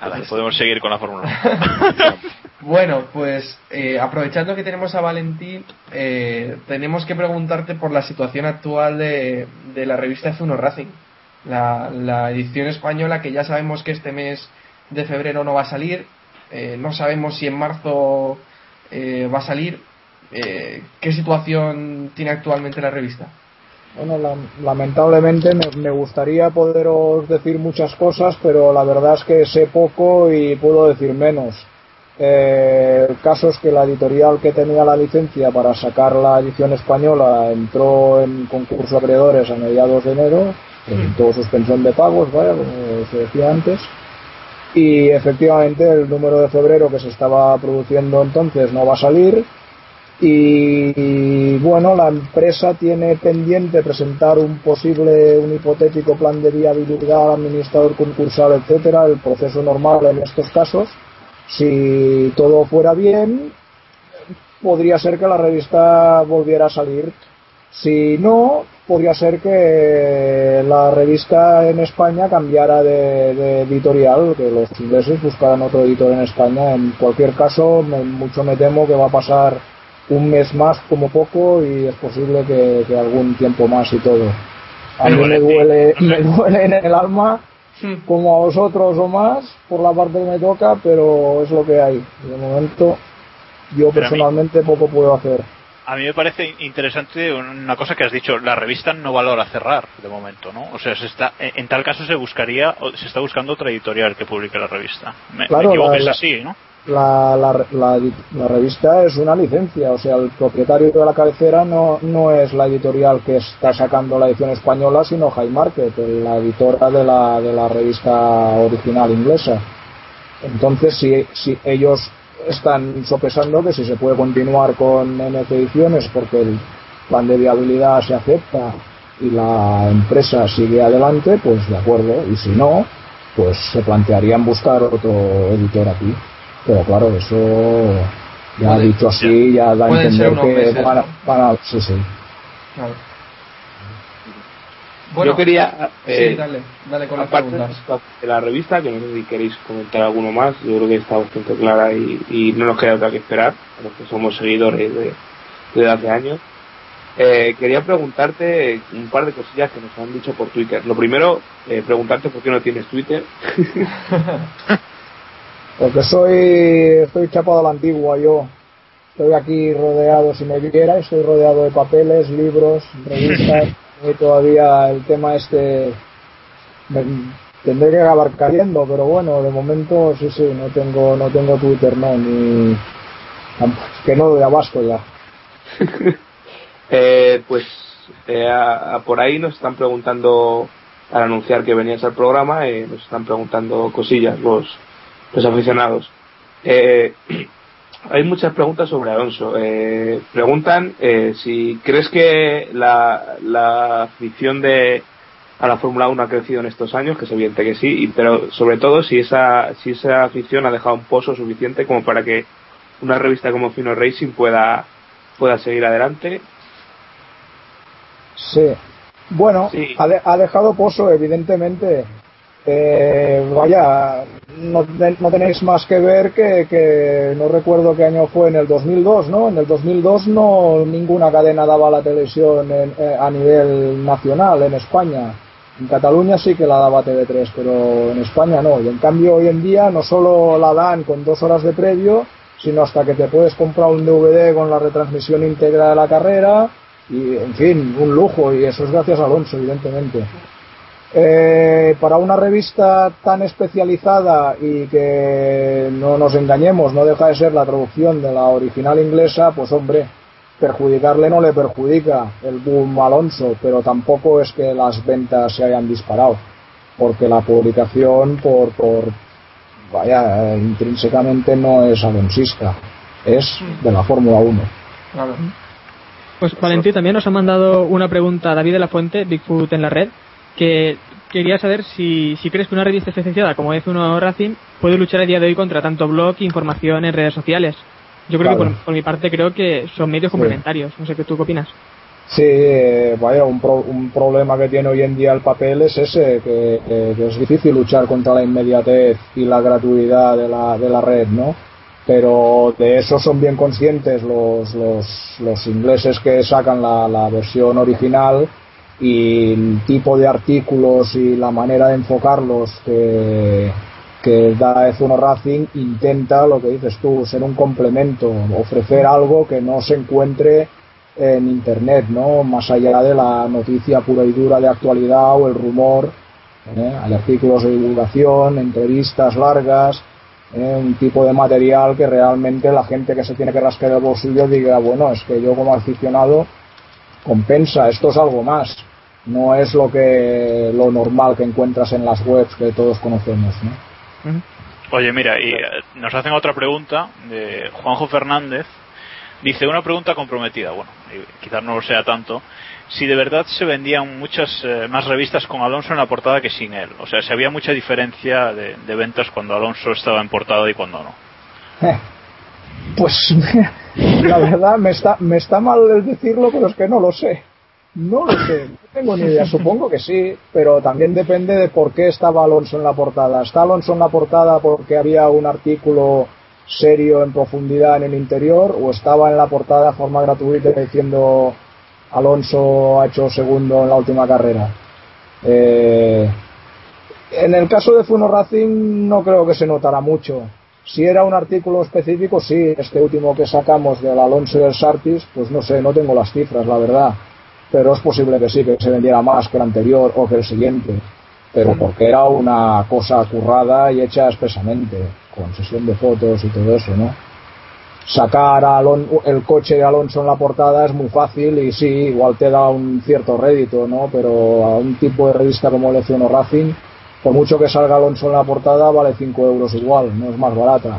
Vale, podemos seguir con la Fórmula 1. (laughs) Bueno, pues eh, aprovechando que tenemos a Valentín, eh, tenemos que preguntarte por la situación actual de, de la revista F1 Racing, la, la edición española que ya sabemos que este mes de febrero no va a salir, eh, no sabemos si en marzo eh, va a salir. Eh, ¿Qué situación tiene actualmente la revista? Bueno, la- lamentablemente me, me gustaría poderos decir muchas cosas, pero la verdad es que sé poco y puedo decir menos. Eh, el caso es que la editorial que tenía la licencia para sacar la edición española entró en concurso de acreedores a mediados de enero, presentó suspensión de pagos, vaya, como se decía antes, y efectivamente el número de febrero que se estaba produciendo entonces no va a salir y bueno, la empresa tiene pendiente presentar un posible, un hipotético plan de viabilidad administrador concursal, etcétera, el proceso normal en estos casos. Si todo fuera bien, podría ser que la revista volviera a salir. Si no, podría ser que la revista en España cambiara de, editorial, que los ingleses buscaran otro editor en España. En cualquier caso, mucho me temo que va a pasar un mes más como poco y es posible que, que algún tiempo más y todo. A mí me duele, (laughs) me duele en el alma como a vosotros o más por la parte que me toca, pero es lo que hay. De momento yo Pero a mí- personalmente poco puedo hacer. A mí me parece interesante una cosa que has dicho. La revista no valora cerrar de momento, ¿no? O sea, se está, en tal caso se buscaría, o se está buscando otra editorial que publique la revista. Me, me Claro, equivoco, la- es así, ¿no? La, la, la, la revista es una licencia, o sea, el propietario de la cabecera no, no es la editorial que está sacando la edición española, sino High Market, la editora de la, de la revista original inglesa. Entonces, si, si ellos están sopesando que si se puede continuar con NF Ediciones porque el plan de viabilidad se acepta y la empresa sigue adelante, pues de acuerdo, y si no, pues se plantearían buscar otro editor aquí. Pero claro, eso ya Puede- dicho así, ya da a entender que meses, van a, ¿no? van a- sí, sí. Claro. Bueno, Yo quería. eh, sí, dale, dale con las preguntas. de la revista, que no sé si queréis comentar alguno más, yo creo que está bastante clara y, y no nos queda otra que esperar, a los que somos seguidores de, desde hace años. Eh, quería preguntarte un par de cosillas que nos han dicho por Twitter. Lo primero, eh, preguntarte por qué no tienes Twitter. (laughs) (laughs) Porque soy, estoy chapado a la antigua yo. Estoy aquí rodeado, si me viera, estoy rodeado de papeles, libros, revistas. (laughs) y todavía el tema este me- tendré que acabar cayendo, pero bueno, de momento sí, sí, no tengo, no tengo Twitter, no, ni que no doy abasto ya. (laughs) Eh, pues eh, a- a- por ahí nos están preguntando, al anunciar que venías al programa, eh, nos están preguntando cosillas los, los aficionados. Eh, (clears throat) hay muchas preguntas sobre Alonso. Eh, preguntan eh, si crees que la, la afición de a la Fórmula 1 ha crecido en estos años, que es evidente que sí, y- pero sobre todo si esa, si esa afición ha dejado un pozo suficiente como para que una revista como Fino Racing pueda, pueda seguir adelante Sí. Bueno, Sí. Ha, de- ha dejado pozo, evidentemente. Eh, vaya, no, te- no tenéis más que ver que, que no recuerdo qué año fue, en el 2002, ¿no? En el 2002 no ninguna cadena daba la televisión en- eh, a nivel nacional en España. En Cataluña sí que la daba TV3, pero en España no. Y en cambio hoy en día no solo la dan con dos horas de previo, sino hasta que te puedes comprar un DVD con la retransmisión íntegra de la carrera y, en fin, un lujo. Y eso es gracias a Alonso, evidentemente. Eh, para una revista tan especializada y que no nos engañemos, no deja de ser la traducción de la original inglesa, pues hombre, perjudicarle no le perjudica el boom Alonso, pero tampoco es que las ventas se hayan disparado, porque la publicación por, por vaya, intrínsecamente no es alonsista, es de la Fórmula 1. Pues Valentín también nos ha mandado una pregunta David de la Fuente, Bigfoot en la red, que quería saber si, si crees que una revista especializada como F1 Racing puede luchar a día de hoy contra tanto blog información en redes sociales. Yo creo que por, por mi parte creo que son medios Sí. complementarios. No sé qué tú qué opinas. Sí, eh, vaya, un, pro- un problema que tiene hoy en día el papel es ese, que, que- que es difícil luchar contra la inmediatez y la gratuidad de la, de la red, ¿no? Pero de eso son bien conscientes los, los, los ingleses que sacan la, la versión original y el tipo de artículos y la manera de enfocarlos que, da F1 Racing intenta, lo que dices tú, ser un complemento, ofrecer algo que no se encuentre en internet, ¿no? Más allá de la noticia pura y dura de actualidad o el rumor, ¿eh? hay artículos de divulgación, entrevistas largas, ¿eh? un tipo de material que realmente la gente que se tiene que rascar el bolsillo diga, bueno, es que yo como aficionado compensa, esto es algo más, no es lo que lo normal que encuentras en las webs que todos conocemos, ¿no? Oye, mira, y eh, nos hacen otra pregunta de Juanjo Fernández. Dice una pregunta comprometida, bueno, quizás no lo sea tanto. Si de verdad se vendían muchas eh, más revistas con Alonso en la portada que sin él. O sea, si había mucha diferencia de, de ventas cuando Alonso estaba en portada y cuando no. Eh, Pues (laughs) la verdad me está, me está mal el decirlo, pero es que no lo sé. No lo sé, no tengo ni idea. Supongo que sí, pero también depende de por qué estaba Alonso en la portada. ¿Está Alonso en la portada porque había un artículo serio en profundidad en el interior o estaba en la portada de forma gratuita diciendo Alonso ha hecho segundo en la última carrera? Eh, en el caso de Funo Racing no creo que se notara mucho. Si era un artículo específico, sí, este último que sacamos del Alonso y del Sartis, pues no sé, no tengo las cifras, la verdad. Pero es posible que sí, que se vendiera más que el anterior o que el siguiente. Pero porque era una cosa currada y hecha expresamente, con sesión de fotos y todo eso, ¿no? Sacar a Alon- el coche de Alonso en la portada es muy fácil y sí, igual te da un cierto rédito, ¿no? Pero a un tipo de revista como el F1 Racing, por mucho que salga Alonso en la portada, vale 5 euros igual, no es más barata.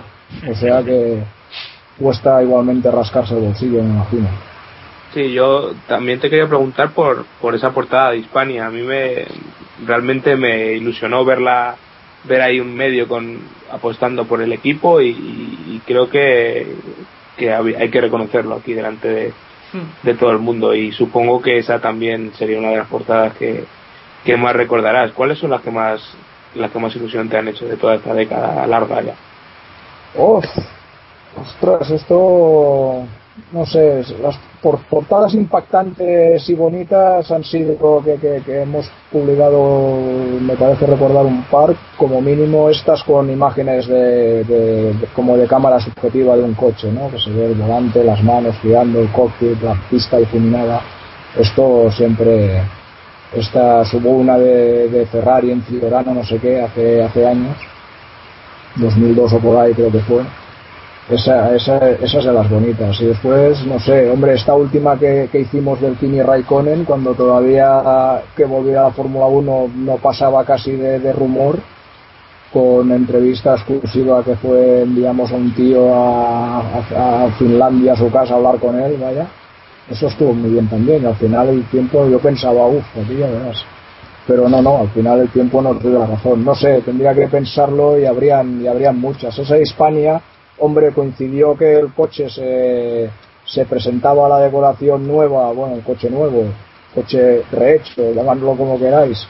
O sea que cuesta igualmente rascarse el bolsillo, me imagino. Sí, yo también te quería preguntar por, por esa portada de Hispania. A mí me realmente me ilusionó verla, ver ahí un medio con apostando por el equipo y, y creo que, que hay que reconocerlo aquí delante de, de todo el mundo y supongo que esa también sería una de las portadas que, que más recordarás. ¿Cuáles son las que más las que más ilusión te han hecho de toda esta década larga ya? Uf, ostras, esto, no sé, las por- portadas impactantes y bonitas han sido que, que, que hemos publicado, me parece recordar un par, como mínimo estas con imágenes de, de- como de cámara subjetiva de un coche, ¿no? Que se ve el volante, las manos girando, el cockpit, la pista iluminada. Esto siempre, esta hubo una de, de Ferrari en Fiorano, no sé qué, hace, hace años 2002 o por ahí creo que fue. Esa, esa, esa es de las bonitas. Y después, no sé, hombre, esta última que, que hicimos del Kimi Raikkonen, cuando todavía que volviera a la Fórmula 1 no pasaba casi de, de rumor, con entrevista exclusiva que fue, enviamos a un tío a, a- Finlandia a su casa a hablar con él, vaya. Eso estuvo muy bien también. Y al final el tiempo yo pensaba, uff, aquí ya verás pero no, no, al final el tiempo nos dio la razón. No sé, tendría que pensarlo y habrían, y habrían muchas. Esa Hispania, hombre, coincidió que el coche se, se presentaba a la decoración nueva, bueno, el coche nuevo, coche rehecho, llamadlo como queráis.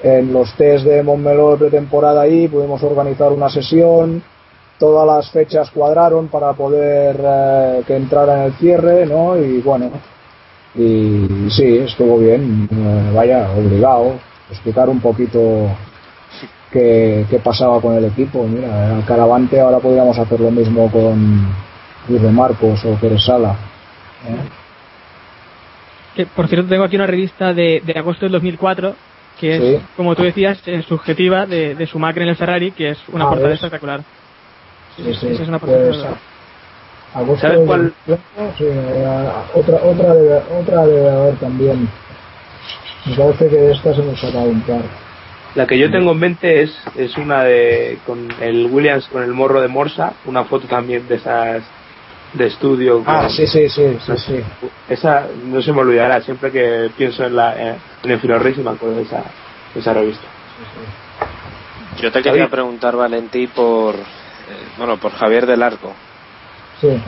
En los test de Montmeló de pretemporada ahí pudimos organizar una sesión, todas las fechas cuadraron para poder eh, que entrara en el cierre, ¿no? Y bueno, y sí, estuvo bien, eh, vaya, obligado. explicar un poquito qué, qué pasaba con el equipo. Mira, el Caravante ahora podríamos hacer lo mismo con Luis de Marcos o Pérez Sala. ¿eh? Que, por cierto, tengo aquí una revista de, de agosto del 2004 que es, Sí. como tú decías, eh, subjetiva de, de Schumacher en el Ferrari, que es una Ah, portada espectacular. Sí, sí, Esa es una portada pues, espectacular. agosto ¿Sabes cuál? 24, sí, otra, otra, debe, otra debe haber también. Me parece que de estas hemos sacado un par. La que yo tengo en mente es, es una de con el Williams con el morro de Morsa, una foto también de esas de estudio. Ah, con- sí, sí, sí, sí, sí. Esa no se me olvidará, siempre que pienso en la eh, en el me acuerdo de esa, de esa revista. Yo te quería preguntar, Valentí, por, eh, bueno, por Javier del Arco. Sí.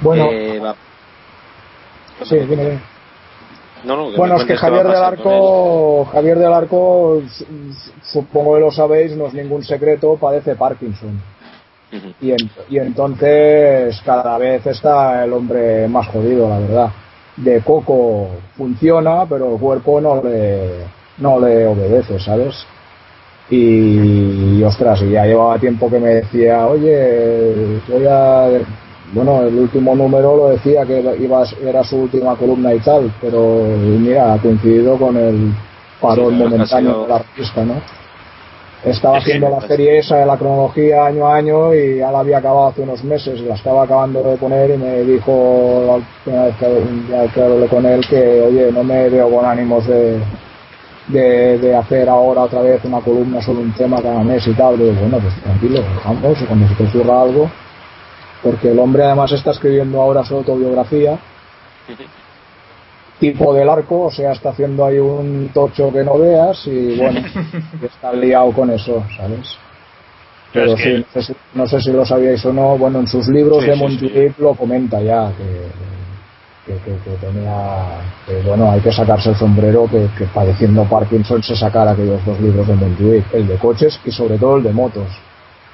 Bueno, Eh, va- sí, dime, dime. No, no, que Bueno, es que Javier del. Arco, Javier del Arco, su- supongo que lo sabéis, no es ningún secreto, padece Parkinson. Y, en- y entonces cada vez está el hombre más jodido, la verdad. De coco funciona, pero el cuerpo no le, no le obedece, ¿sabes? Y, ostras, y ya llevaba tiempo que me decía, oye, voy a... Bueno, el último número lo decía que iba, era su última columna y tal, pero y mira, ha coincidido con el parón Sí, momentáneo sido- de la revista, ¿no? Estaba haciendo la serie esa de la cronología año a año y ya la había acabado hace unos meses y la estaba acabando de poner y me dijo la última vez que, hablé con él que, oye, no me veo con ánimos de, de, de hacer ahora otra vez una columna sobre un tema cada mes y tal. Digo, bueno, pues tranquilo, dejamos y cuando se te ocurra algo, porque el hombre además está escribiendo ahora su autobiografía tipo del arco, o sea, está haciendo ahí un tocho que no veas y bueno, (laughs) está liado con eso, ¿sabes? Pero sí, que- no sé, si, no sé si lo sabíais o no, bueno, en sus libros Sí, de sí, lo comenta ya, que, que, que- que tenía, que bueno, hay que sacarse el sombrero, que, que padeciendo Parkinson se sacara aquellos dos libros de Montjuic, el de coches y sobre todo el de motos.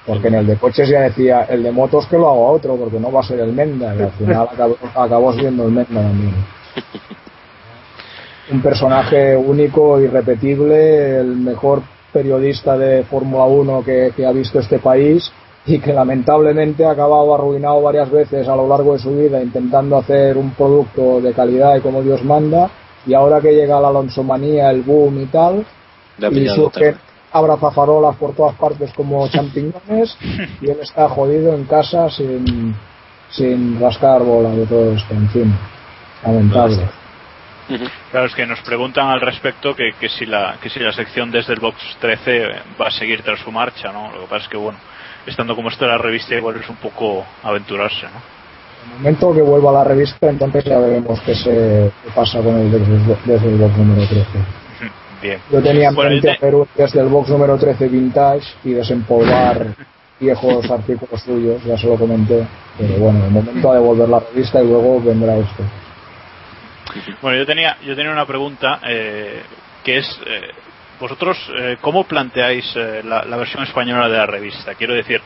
Porque en el de coches ya decía, el de motos que lo haga otro, porque no va a ser el Menda, y al final acabó, acabó siendo el Menda también (laughs) un personaje único, irrepetible, el mejor periodista de Fórmula 1 que, que ha visto este país y que lamentablemente ha acabado arruinado varias veces a lo largo de su vida intentando hacer un producto de calidad y como Dios manda y ahora que llega la Alonsomanía, el boom y tal y surgen. Abrazafarolas por todas partes como (laughs) champiñones y él está jodido en casa sin, sin rascar bola de todo esto, en fin, lamentable. Claro, es que nos preguntan al respecto que, que si la que si la sección desde el box 13 va a seguir tras su marcha, ¿no? Lo que pasa es que, bueno, estando como está la revista, igual es un poco aventurarse, ¿no? el momento que vuelva a la revista, entonces ya veremos qué, se, qué pasa con el desde, desde el box número 13. Bien. Yo tenía en mente te- hacer un desde el box número 13 vintage y desempolvar (laughs) viejos artículos suyos, ya se lo comenté. Pero bueno, el momento de volver la revista y luego vendrá esto. Bueno, yo tenía, yo tenía una pregunta eh, que es, eh, vosotros, eh, ¿cómo planteáis eh, la, la versión española de la revista? Quiero decir,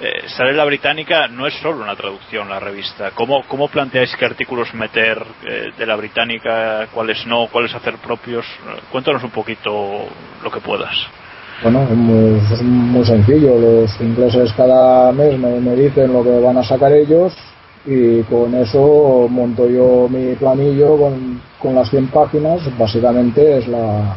eh, sale la británica, no es solo una traducción la revista. ¿Cómo, cómo planteáis qué artículos meter eh, de la británica, cuáles no, cuáles hacer propios? Cuéntanos un poquito lo que puedas. Bueno, es muy, muy sencillo. Los ingleses cada mes me, me dicen lo que van a sacar ellos y con eso monto yo mi planillo con, con las 100 páginas. Básicamente es la,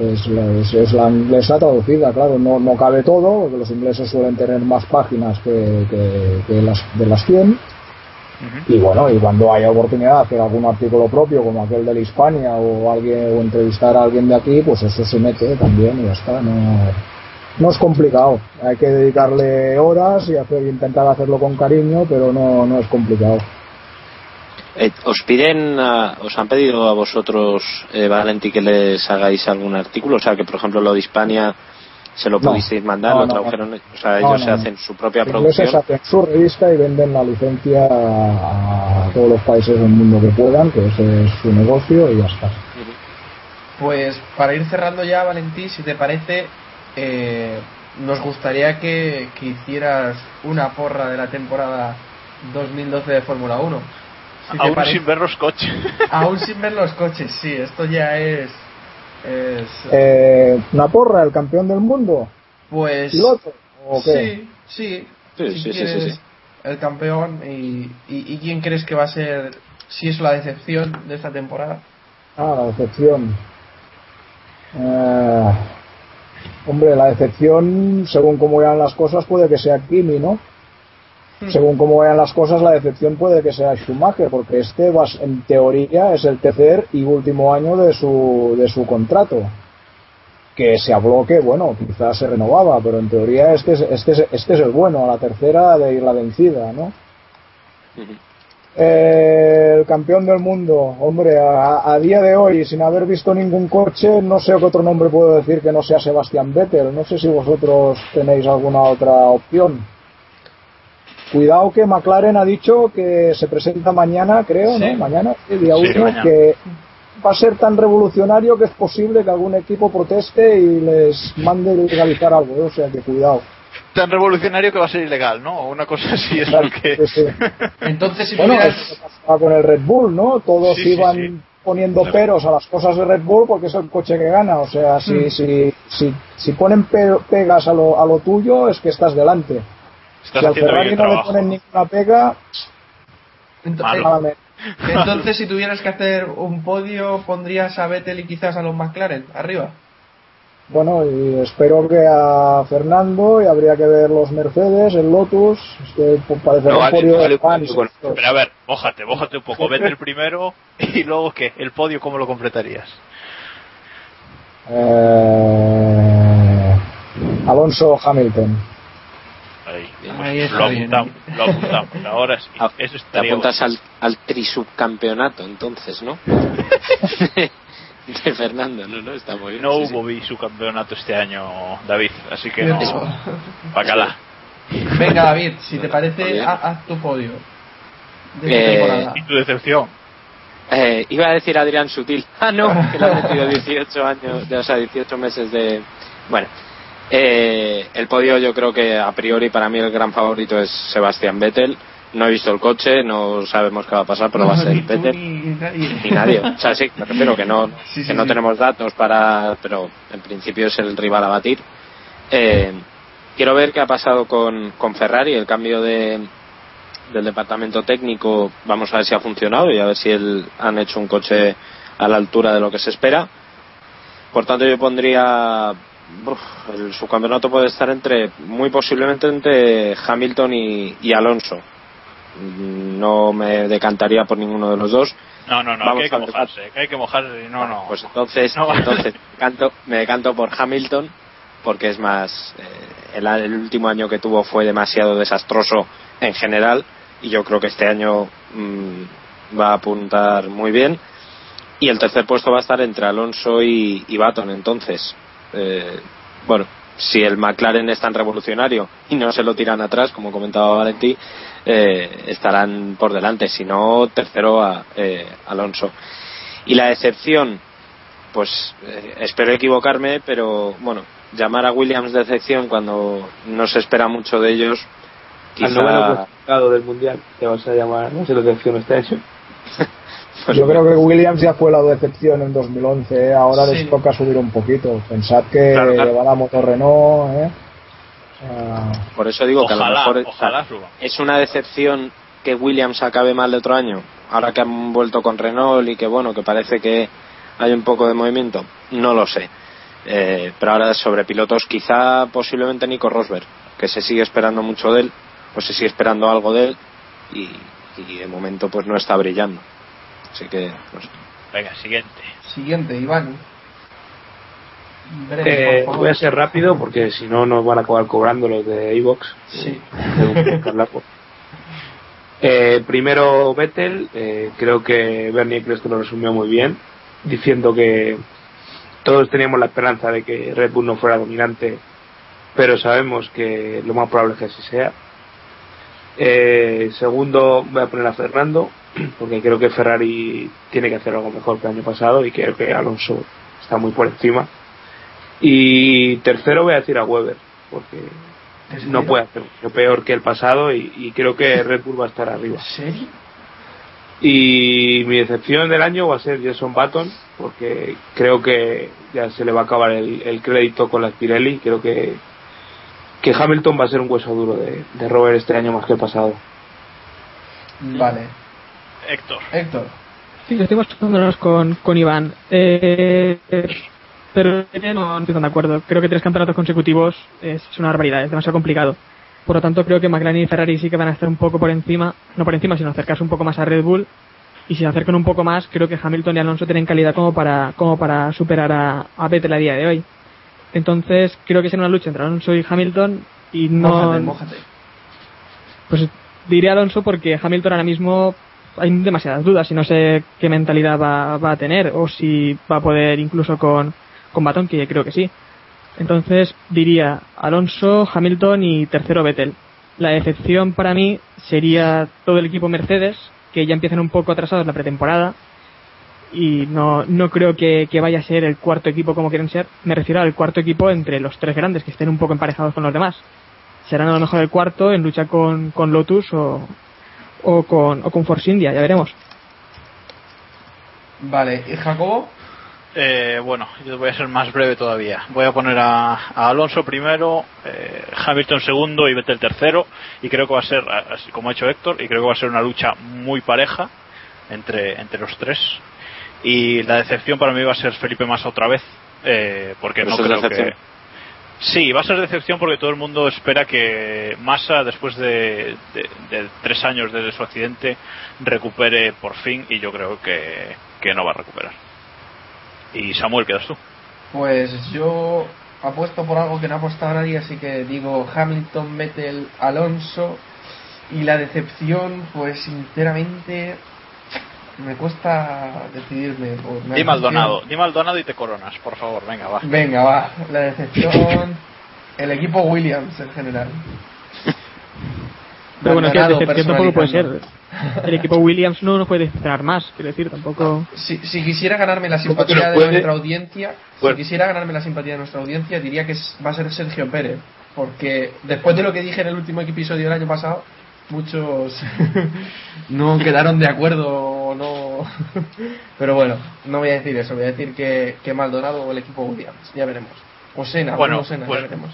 es la, es, la inglesa traducida, claro. No, no cabe todo, porque los ingleses suelen tener más páginas que, que, que las, de las 100. Y bueno, y cuando haya oportunidad de hacer algún artículo propio, como aquel de la Hispania, o alguien, o entrevistar a alguien de aquí, pues eso se mete también y ya está. No, no es complicado. Hay que dedicarle horas y hacer, intentar hacerlo con cariño, pero no, no es complicado. Eh, ¿Os piden, a- os han pedido a vosotros, eh, Valenti, que les hagáis algún artículo? O sea, que por ejemplo lo de Hispania se lo No. pudisteis mandar, No, lo no, tradujeron, o sea, ellos no, se hacen su propia Los ingleses producción. hacen su revista y venden la licencia a, a todos los países del mundo que puedan, que ese es su negocio y ya está. Pues para ir cerrando ya, Valentí, si te parece, eh, nos gustaría que, que hicieras una porra de la temporada 2012 de Fórmula 1. Aún parece- sin ver los coches. (laughs) Aún sin ver los coches, sí, esto ya es Es, Eh, ¿Una porra, el campeón del mundo? pues. ¿Piloto? ¿O qué? Sí, sí. Sí, si sí, sí, quieres, sí, sí. El campeón. Y, y, ¿Y quién crees que va a ser, si es la decepción de esta temporada? Ah, la decepción. Eh, hombre, la decepción, según cómo vean las cosas, puede que sea Kimi, ¿no? Según cómo vean las cosas, la decepción puede que sea Schumacher, porque este, va, en teoría, es el tercer y último año de su, de su contrato. Que se habló que, bueno, quizás se renovaba, pero en teoría este es, este es, este es el bueno, a la tercera de ir la vencida, ¿no? Eh, el campeón del mundo, hombre, a, a día de hoy, sin haber visto ningún coche, no sé qué otro nombre puedo decir que no sea Sebastián Vettel. No sé si vosotros tenéis alguna otra opción. Cuidado que McLaren ha dicho que se presenta mañana, creo, Sí. ¿no? Mañana, sí, día Sí, uno, mañana. que va a ser tan revolucionario que es posible que algún equipo proteste y les mande legalizar algo, ¿eh? o sea que cuidado. Tan revolucionario que va a ser ilegal, ¿no? Una cosa así es Claro, lo que... sí, sí. (laughs) Entonces, si Bueno, tuvieras. es lo que pasaba con el Red Bull, ¿no? Todos Sí, sí, iban sí. poniendo peros a las cosas de Red Bull porque es el coche que gana. O sea, si, Mm. si, si, si ponen pe- pegas a lo, a lo tuyo, es que estás delante. Estás si al haciendo Ferrari no le ponen ninguna pega, Malo. Entonces, si tuvieras que hacer un podio, pondrías a Vettel y quizás a los McLaren arriba. Bueno, y espero que a Fernando, y habría que ver los Mercedes, el Lotus, es que parecerá No, un vale, podio vale, de fans. bueno, Pero a ver, mójate, mójate un poco. Vete el (laughs) primero y luego ¿qué? El podio, ¿cómo lo completarías? Eh, Alonso Hamilton. Está lo apuntamos, lo apuntamos. Ahora sí. Ah, Eso Te apuntas bueno. al, al trisubcampeonato, entonces, ¿no? (laughs) de Fernando, ¿no? no Está muy bien. No sí, sí. hubo vi su campeonato este año, David, así que no. Bacala. Venga, David, si te parece, haz tu podio. Eh, temporada. ¿Y tu decepción? Eh, iba a decir Adrián Sutil. Ah, no, (laughs) que le ha metido 18 años, de- o sea, 18 meses de. Bueno, eh, el podio yo creo que a priori para mí el gran favorito es Sebastián Vettel. No he visto el coche, no sabemos qué va a pasar, pero va a ser Ni Vettel. ni nadie. (laughs) Ni nadie. O sea, sí, me refiero que no, Sí, sí, que no sí. tenemos datos para. Pero en principio es el rival a batir. Eh, quiero ver qué ha pasado con, con Ferrari, el cambio de, del departamento técnico. Vamos a ver si ha funcionado y a ver si el, han hecho un coche a la altura de lo que se espera. Por tanto, yo pondría. Uf, el subcampeonato puede estar entre. Muy posiblemente entre Hamilton y, y Alonso. Mm, No me decantaría por ninguno de los dos. No, no, no, Vamos que hay que mojarse, que hay que mojarse. No, no. Pues entonces, No. entonces me, decanto, me decanto por Hamilton porque es más eh, el, el último año que tuvo fue demasiado desastroso en general y yo creo que este año mm, va a apuntar muy bien y el tercer puesto va a estar entre Alonso y, y Baton entonces eh, bueno si el McLaren es tan revolucionario y no se lo tiran atrás como comentaba Valentí eh, estarán por delante si no tercero a eh, Alonso y la excepción pues eh, espero equivocarme, pero bueno, llamar a Williams de excepción cuando no se espera mucho de ellos, Al noveno quizá del mundial, te vas a llamar, no sé lo que año. pues, (laughs) Yo creo que Williams ya fue la decepción en 2011, ¿eh? ahora Sí. les toca subir un poquito. Pensad que Claro, claro. motor Renault, ¿eh? Por eso digo que a lo mejor ojalá suba. es una decepción que Williams acabe mal de otro año, ahora que han vuelto con Renault y que bueno, que parece que hay un poco de movimiento, no lo sé. Eh, pero ahora sobre pilotos, quizá posiblemente Nico Rosberg, que se sigue esperando mucho de él, o se sigue esperando algo de él, y, y de momento pues no está brillando. Así que, no sé. Venga, siguiente. Siguiente, Iván. Breve, Eh, voy a ser rápido porque si no nos van a acabar cobrando los de iVox. Sí. largo. Eh, primero Vettel, eh, creo que Bernie Eccleston lo resumió muy bien, diciendo que todos teníamos la esperanza de que Red Bull no fuera dominante, pero sabemos que lo más probable es que así sea. Eh, segundo, voy a poner a Fernando, (clears throat) porque creo que Ferrari tiene que hacer algo mejor que el año pasado y creo que Alonso está muy por encima. Y tercero voy a decir a Weber, porque no puede hacer mucho peor que el pasado y, y creo que Red Bull va a estar arriba. ¿En serio? Y mi decepción del año va a ser Jason Button, porque creo que ya se le va a acabar el, el crédito con las Pirelli. Creo que, que Hamilton va a ser un hueso duro de, de roer este año más que el pasado. Vale. Héctor. Héctor. Sí, estoy mostrándonos con, con Iván. Eh, pero no estoy tan de acuerdo. Creo que tres campeonatos consecutivos es una barbaridad, es demasiado complicado. Por lo tanto, creo que McLaren y Ferrari sí que van a estar un poco por encima, no por encima, sino acercarse un poco más a Red Bull. Y si se acercan un poco más, creo que Hamilton y Alonso tienen calidad como para, como para superar a, a Vettel a día de hoy. Entonces, creo que será una lucha entre Alonso y Hamilton y no. Mójate, mójate. Pues diré Alonso porque Hamilton ahora mismo hay demasiadas dudas y no sé qué mentalidad va, va a tener o si va a poder incluso con, con Baton, que creo que sí. Entonces diría Alonso, Hamilton y tercero Vettel. La excepción para mí sería todo el equipo Mercedes, que ya empiezan un poco atrasados la pretemporada y no, no creo que, que vaya a ser el cuarto equipo como quieren ser. Me refiero al cuarto equipo entre los tres grandes, que estén un poco emparejados con los demás. Serán a lo mejor el cuarto en lucha con, con Lotus o, o con, o con Force India, ya veremos. Vale, ¿y Jacobo? Eh, bueno, yo voy a ser más breve todavía. Voy a poner a, a Alonso primero, eh, Hamilton segundo y Vettel tercero. Y creo que va a ser, así como ha hecho Héctor, y creo que va a ser una lucha muy pareja entre, entre los tres. Y la decepción para mí va a ser Felipe Massa otra vez, eh, porque no creo que. Sí, va a ser decepción porque todo el mundo espera que Massa, después de, de- tres años desde su accidente, recupere por fin, y yo creo que, que no va a recuperar. Y Samuel, quedas tú. Pues yo apuesto por algo que no ha apostado nadie, así que digo Hamilton, Vettel, Alonso. Y la decepción, pues sinceramente me cuesta decidirme. Por Di Maldonado, di Maldonado y te coronas, por favor, venga, va. Venga, va. La decepción, el equipo Williams en general. (laughs) Pero bueno, es que decepción tampoco puede ser. El equipo Williams no nos puede decepcionar más, quiero decir, tampoco. Si, si quisiera ganarme la ¿Cómo que simpatía de nuestra audiencia, Bueno. si quisiera ganarme la simpatía de nuestra audiencia, diría que va a ser Sergio Pérez, porque después de lo que dije en el último episodio del año pasado, muchos (laughs) no quedaron de acuerdo o no. (laughs) Pero bueno, no voy a decir eso, voy a decir que, que Maldonado o el equipo Williams, ya veremos. O Sena, Bueno, o Sena, pues- ya veremos.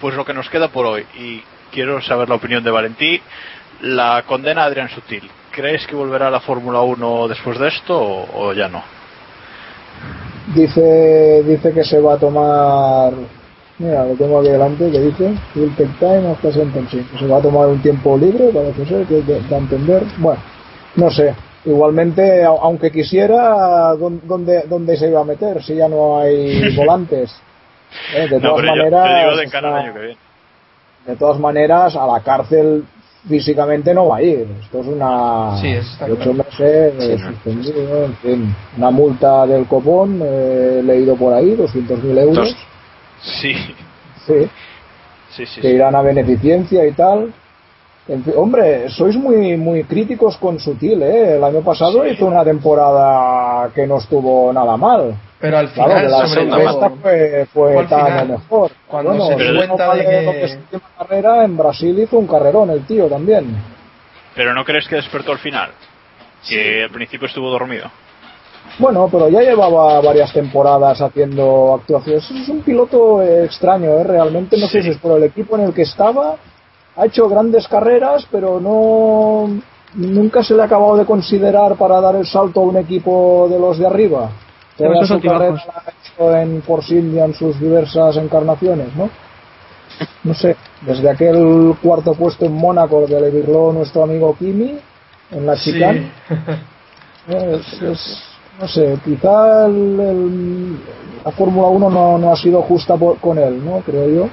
Pues lo que nos queda por hoy, y quiero saber la opinión de Valentí, la condena a Adrián Sutil. ¿Crees que volverá a la Fórmula 1 después de esto o, o ya no? Dice, dice que se va a tomar. Mira, lo tengo aquí delante, que dice: Will take time after sentencing. Se va a tomar un tiempo libre, parece ser, que da a entender. Bueno, no sé. Igualmente, aunque quisiera, ¿dó- ¿dónde, ¿dónde se iba a meter si ya no hay (laughs) volantes? Eh, de no, todas maneras, digo de cara al está- año que viene. de todas maneras, a la cárcel físicamente no va a ir. Esto es una Sí, ocho claro. meses Sí, eh, no. suspendido, en fin. Una multa del copón, eh, he leído por ahí, 200.000 euros. Dos. Sí, Sí, sí, sí. que sí. irán a beneficencia y tal. En fin, hombre, sois muy muy críticos con Sutil, ¿eh? El año pasado Sí. hizo una temporada que no estuvo nada mal. Pero al Claro, final, que la sobre todo, fue, Fue fue al tan final, mejor. cuando bueno, se dio cuenta de lo que- carrera, en Brasil hizo un carrerón el tío también. Pero ¿no crees que despertó al final? Que al principio estuvo dormido. Bueno, pero ya llevaba varias temporadas haciendo actuaciones. Es un piloto extraño, ¿eh? Realmente no sé si es por el equipo en el que estaba. Ha hecho grandes carreras, pero no nunca se le ha acabado de considerar para dar el salto a un equipo de los de arriba. Pero Toda esos su carrera la ha hecho en Force India en sus diversas encarnaciones, ¿no? No sé, desde aquel cuarto puesto en Mónaco que le virló nuestro amigo Kimi en la chicane. (laughs) Es- es- no sé, quizá el- el- la Fórmula 1 no, no ha sido justa por- con él, ¿no? Creo yo.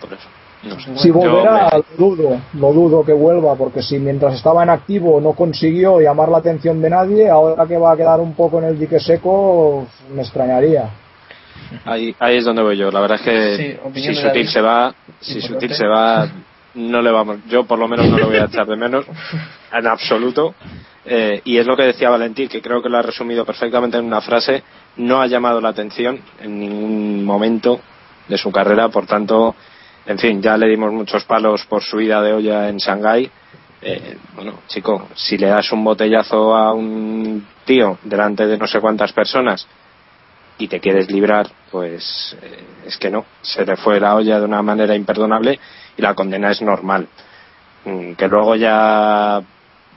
Por eso. No sé. Si volverá, lo dudo, lo dudo que vuelva, porque si mientras estaba en activo no consiguió llamar la atención de nadie, ahora que va a quedar un poco en el dique seco, me extrañaría. Ahí, ahí es donde voy yo. La verdad es que Sí, si Sutil se va, si. Sutil se va, no le vamos. Yo por lo menos no lo voy a echar de menos (laughs) en absoluto. Eh, y es lo que decía Valentín, que creo que lo ha resumido perfectamente en una frase. No ha llamado la atención en ningún momento de su carrera, por tanto, en fin, ya le dimos muchos palos por su ida de olla en Shanghái eh, bueno, chico, si le das un botellazo a un tío delante de no sé cuántas personas y te quieres librar, pues eh, es que no, se le fue la olla de una manera imperdonable y la condena es normal. Mm, Que luego ya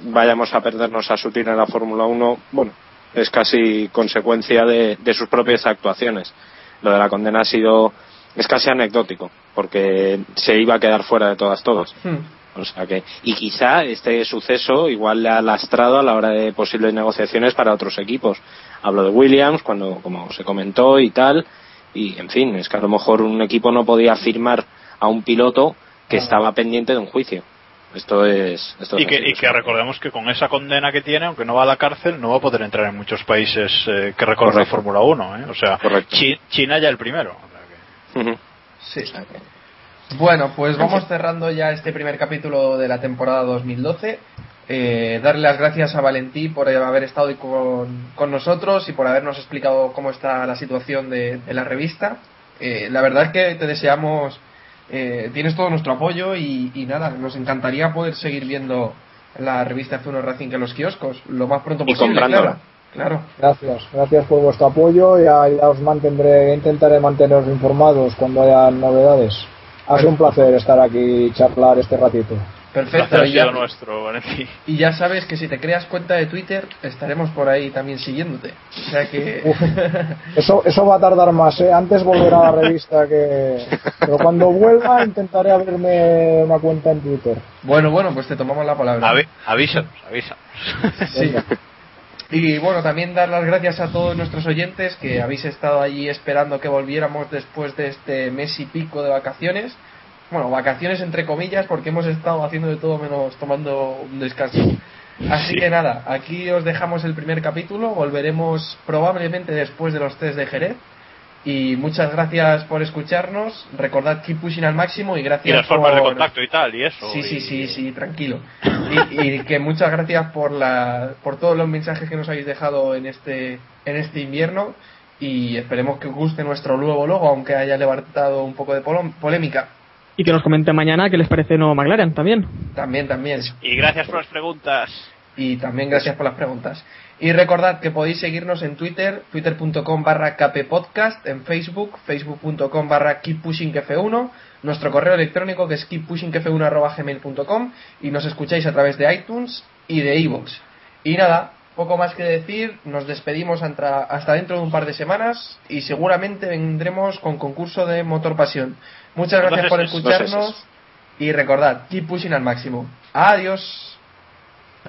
vayamos a perdernos a Sutil en la Fórmula 1, bueno, es casi consecuencia de, de sus propias actuaciones. Lo de la condena ha sido, es casi anecdótico, porque se iba a quedar fuera de todas todas. O sea que, y quizá este suceso igual le ha lastrado a la hora de posibles negociaciones para otros equipos. Hablo de Williams, cuando, como se comentó y tal, y en fin, es que a lo mejor un equipo no podía firmar a un piloto que estaba pendiente de un juicio. Esto es. Esto es Y que, así. y que recordemos que con esa condena que tiene, aunque no va a la cárcel, no va a poder entrar en muchos países eh, que recorren la. Fórmula 1. ¿eh? O sea. Chi- China ya el primero. O sea que- Ujú. Sí. Bueno, pues vamos cerrando ya este primer capítulo de la temporada 2012. Eh, darle las gracias a Valentí por haber estado con, con nosotros y por habernos explicado cómo está la situación de, de la revista. Eh, la verdad es que te deseamos, eh, tienes todo nuestro apoyo y, y nada, nos encantaría poder seguir viendo la revista F1 Racing en los kioscos lo más pronto Y posible. comprándola. Claro, claro. Gracias, gracias por vuestro apoyo. Ya, ya os mantendré, intentaré manteneros informados cuando haya novedades. Ha sido un placer estar aquí y charlar este ratito. Perfecto. y ya- sido nuestro, Valentín. Y ya sabes que si te creas cuenta de Twitter, estaremos por ahí también siguiéndote. O sea que. Uf. Eso, eso va a tardar más, ¿eh? Antes volverá a la revista que... Pero cuando vuelva intentaré abrirme una cuenta en Twitter. bueno, bueno, pues te tomamos la palabra. Avi- avísanos, avísanos. Sí. Y bueno, también dar las gracias a todos nuestros oyentes que habéis estado allí esperando que volviéramos después de este mes y pico de vacaciones. Bueno, vacaciones entre comillas, porque hemos estado haciendo de todo menos tomando un descanso. Así que nada, aquí os dejamos el primer capítulo. Volveremos probablemente después de los test de Jerez. Y muchas gracias por escucharnos. Recordad keep pushing al máximo y gracias Y las formas de por- contacto y tal, y eso. Sí, y- sí, sí, sí, tranquilo. Y, y que muchas gracias por la, por todos los mensajes que nos habéis dejado en este, en este invierno y esperemos que os guste nuestro nuevo logo, aunque haya levantado un poco de polémica. Y que nos comenten mañana qué les parece el nuevo McLaren también. También, también. Y gracias por las preguntas. Y también gracias por las preguntas. Y recordad que podéis seguirnos en Twitter, twitter.com barra kppodcast, en Facebook, facebook.com barra keeppushingf1, nuestro correo electrónico que es keeppushingf1 arroba gmail.com y nos escucháis a través de iTunes y de iVoox. Y nada, poco más que decir, nos despedimos hasta dentro de un par de semanas y seguramente vendremos con concurso de Motor Pasión. Muchas gracias por escucharnos y recordad, keep pushing al máximo. Adiós. (laughs)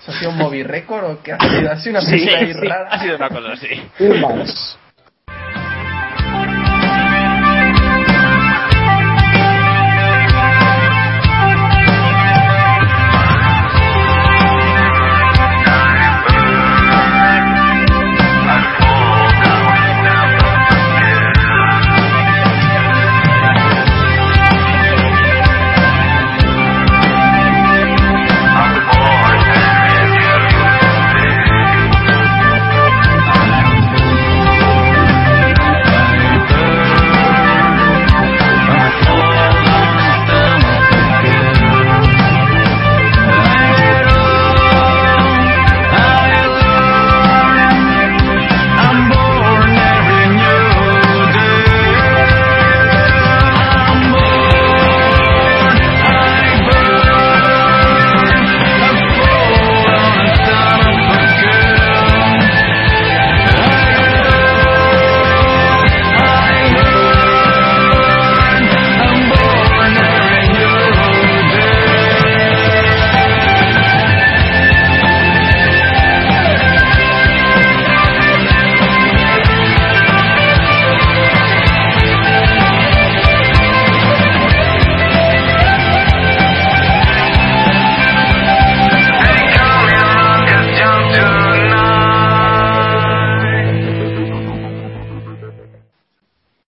¿Eso ha sido un móvil récord o qué ha sido? Ha sido una Sí, cosa ahí sí, rara. ha sido una cosa así.